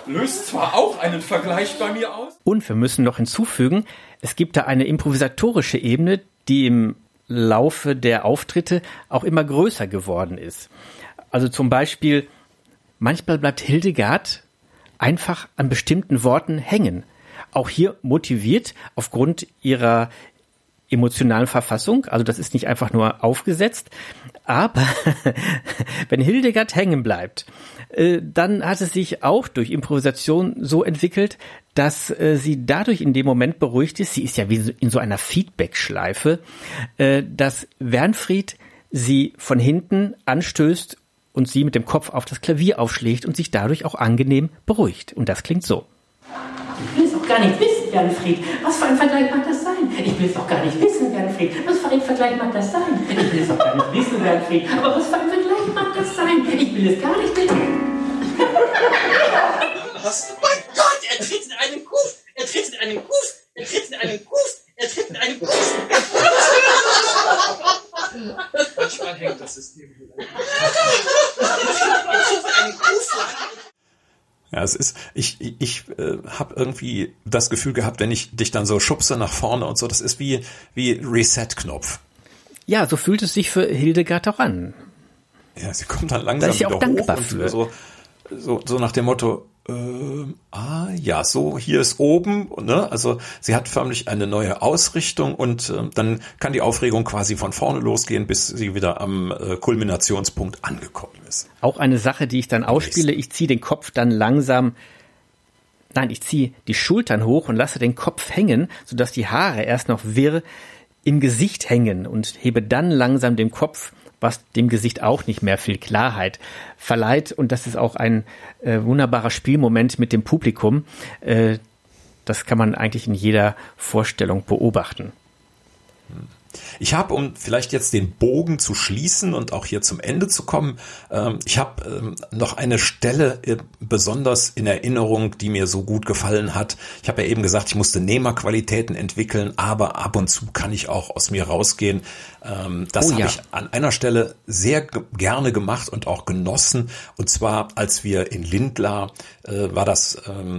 löst zwar auch einen Vergleich bei mir aus. Und wir müssen noch hinzufügen, es gibt da eine improvisatorische Ebene, die im Laufe der Auftritte auch immer größer geworden ist. Also zum Beispiel, manchmal bleibt Hildegard einfach an bestimmten Worten hängen. Auch hier motiviert aufgrund ihrer emotionalen Verfassung. Also das ist nicht einfach nur aufgesetzt. Aber wenn Hildegard hängen bleibt, äh, dann hat es sich auch durch Improvisation so entwickelt, dass äh, sie dadurch in dem Moment beruhigt ist. Sie ist ja wie in so einer Feedback-Schleife, äh, dass Wernfried sie von hinten anstößt und sie mit dem Kopf auf das Klavier aufschlägt und sich dadurch auch angenehm beruhigt. Und das klingt so. Ich will es auch gar nicht wissen, Gernfried. Was für ein Vergleich mag das? Ich will es auch gar nicht wissen, Gernfried. Was für ein Vergleich mag das sein? Ich will es auch gar nicht wissen, Gernfried. Aber was für ein Vergleich mag das sein? Ich will es gar nicht wissen. Was? Mein Gott, er tritt in einen Kuff. Er tritt in einen Kuff. Er tritt in einen Kuff. Er tritt in einen Kuff. Manchmal hängt das System. Er tritt in einen Kuff. Ja, es ist, ich, ich äh, habe irgendwie das Gefühl gehabt, wenn ich dich dann so schubse nach vorne und so, das ist wie, wie Reset-Knopf. Ja, so fühlt es sich für Hildegard auch an. Ja, sie kommt dann langsam Da ist sie wieder auch dankbar hoch und für. so, so, so nach dem Motto, ähm, ah ja, so hier ist oben, ne? Also sie hat förmlich eine neue Ausrichtung und ähm, dann kann die Aufregung quasi von vorne losgehen, bis sie wieder am äh, Kulminationspunkt angekommen ist. Auch eine Sache, die ich dann ausspiele, ich ziehe den Kopf dann langsam, nein, ich ziehe die Schultern hoch und lasse den Kopf hängen, sodass die Haare erst noch wirr im Gesicht hängen und hebe dann langsam den Kopf, was dem Gesicht auch nicht mehr viel Klarheit verleiht. Und das ist auch ein äh, wunderbarer Spielmoment mit dem Publikum. Äh, das kann man eigentlich in jeder Vorstellung beobachten. Ich habe, um vielleicht jetzt den Bogen zu schließen und auch hier zum Ende zu kommen, ähm, ich habe ähm, noch eine Stelle äh, besonders in Erinnerung, die mir so gut gefallen hat. Ich habe ja eben gesagt, ich musste Nehmerqualitäten entwickeln, aber ab und zu kann ich auch aus mir rausgehen. Ähm, das Oh habe ja. ich an einer Stelle sehr ge gerne gemacht und auch genossen. Und zwar, als wir in Lindlar, äh, war das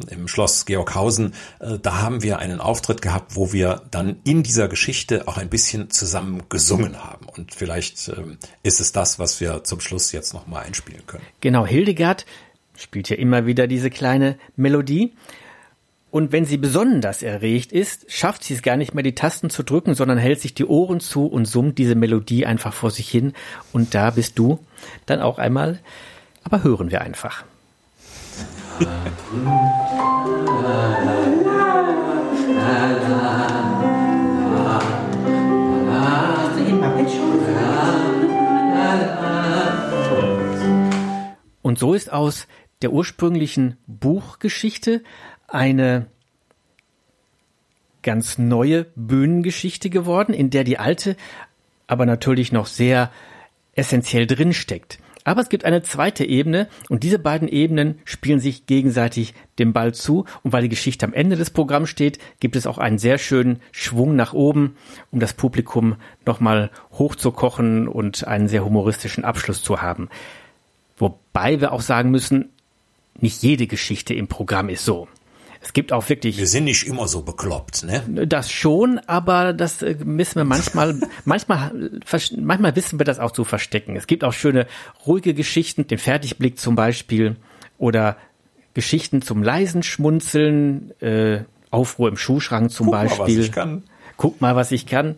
im Schloss Georghausen, äh, da haben wir einen Auftritt gehabt, wo wir dann in dieser Geschichte auch ein bisschen zusammen gesungen haben. Und vielleicht ähm, ist es das, was wir zum Schluss jetzt nochmal einspielen können. Genau, Hildegard spielt ja immer wieder diese kleine Melodie. Und wenn sie besonders erregt ist, schafft sie es gar nicht mehr, die Tasten zu drücken, sondern hält sich die Ohren zu und summt diese Melodie einfach vor sich hin. Und da bist du dann auch einmal. Aber hören wir einfach. Hast Und so ist aus der ursprünglichen Buchgeschichte eine ganz neue Bühnengeschichte geworden, in der die alte aber natürlich noch sehr essentiell drinsteckt. Aber es gibt eine zweite Ebene und diese beiden Ebenen spielen sich gegenseitig den Ball zu. Und weil die Geschichte am Ende des Programms steht, gibt es auch einen sehr schönen Schwung nach oben, um das Publikum nochmal hochzukochen und einen sehr humoristischen Abschluss zu haben. Wobei wir auch sagen müssen, nicht jede Geschichte im Programm ist so. Es gibt auch wirklich Wir sind nicht immer so bekloppt, ne? das schon, aber das äh, müssen wir manchmal, manchmal, manchmal wissen wir das auch zu verstecken. Es gibt auch schöne, ruhige Geschichten, den Fertigblick zum Beispiel, oder Geschichten zum leisen Schmunzeln, äh, Aufruhr im Schuhschrank zum Guck mal, was Beispiel. ich kann. Guck mal, was ich kann.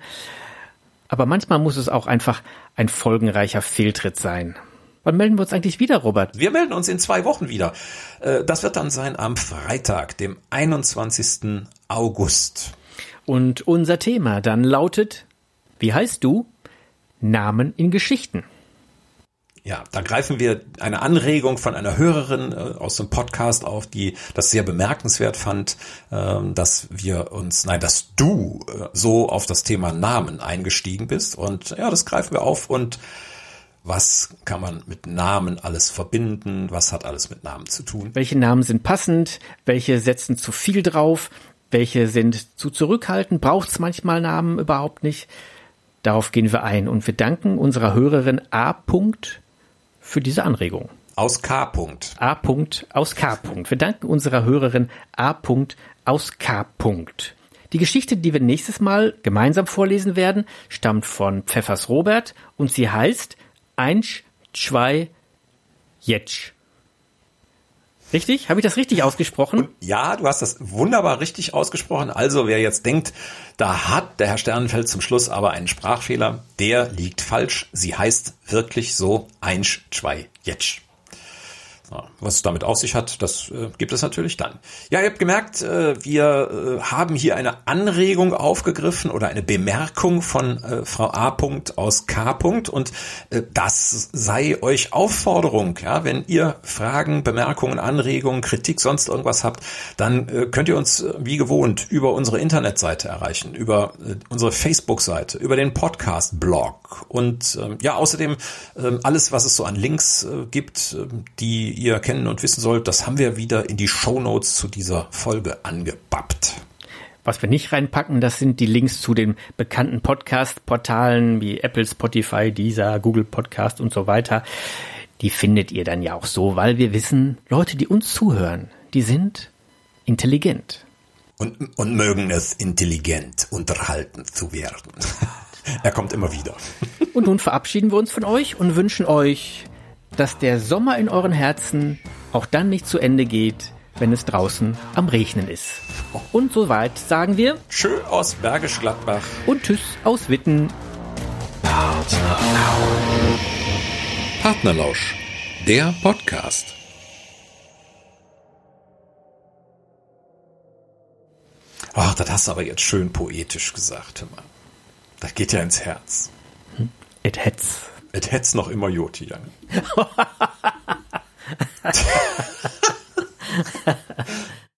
Aber manchmal muss es auch einfach ein folgenreicher Fehltritt sein. Wann melden wir uns eigentlich wieder, Robert? Wir melden uns in zwei Wochen wieder. Äh, Das wird dann sein am Freitag, dem 21. August. Und unser Thema dann lautet, wie heißt du? Namen in Geschichten. Ja, da greifen wir eine Anregung von einer Hörerin äh, aus dem Podcast auf, die das sehr bemerkenswert fand, ähm, dass wir uns, nein, dass du äh, so auf das Thema Namen eingestiegen bist. Und ja, das greifen wir auf und was kann man mit Namen alles verbinden? Was hat alles mit Namen zu tun? Welche Namen sind passend? Welche setzen zu viel drauf? Welche sind zu zurückhaltend? Braucht es manchmal Namen überhaupt nicht? Darauf gehen wir ein und wir danken unserer Hörerin A. Punkt für diese Anregung. Aus K. -Punkt. A. Punkt aus K. Punkt. Wir danken unserer Hörerin A. Punkt aus K. Punkt. Die Geschichte, die wir nächstes Mal gemeinsam vorlesen werden, stammt von Pfeffers Robert und sie heißt Eins, zwei, Jetsch. Richtig? Habe ich das richtig ausgesprochen? Ja, du hast das wunderbar richtig ausgesprochen. Also wer jetzt denkt, da hat der Herr Sternenfeld zum Schluss aber einen Sprachfehler, der liegt falsch. Sie heißt wirklich so Einsch, zwei, Jetsch. Was es damit auf sich hat, das äh, gibt es natürlich dann. Ja, ihr habt gemerkt, äh, wir äh, haben hier eine Anregung aufgegriffen oder eine Bemerkung von äh, Frau A. aus K. -Punkt und äh, das sei euch Aufforderung. Ja, wenn ihr Fragen, Bemerkungen, Anregungen, Kritik, sonst irgendwas habt, dann äh, könnt ihr uns wie gewohnt über unsere Internetseite erreichen, über unsere Facebook-Seite, über den Podcast-Blog und ähm, ja, außerdem ähm, alles, was es so an Links gibt, ähm, die ihr kennen und wissen sollt, das haben wir wieder in die Shownotes zu dieser Folge angebappt. Was wir nicht reinpacken, das sind die Links zu den bekannten Podcast-Portalen wie Apple, Spotify, Deezer, Google Podcast und so weiter. Die findet ihr dann ja auch so, weil wir wissen, Leute, die uns zuhören, die sind intelligent. Und, und mögen es intelligent unterhalten zu werden. er kommt immer wieder. Und nun verabschieden wir uns von euch und wünschen euch, dass der Sommer in euren Herzen auch dann nicht zu Ende geht, wenn es draußen am Regnen ist. Und soweit sagen wir Tschö aus Bergisch Gladbach. und Tschüss aus Witten. Partnerlausch, der Podcast. Ach, das hast du aber jetzt schön poetisch gesagt, hör mal. Das geht ja ins Herz. It hats. Es hätt's noch immer Joti, Jange.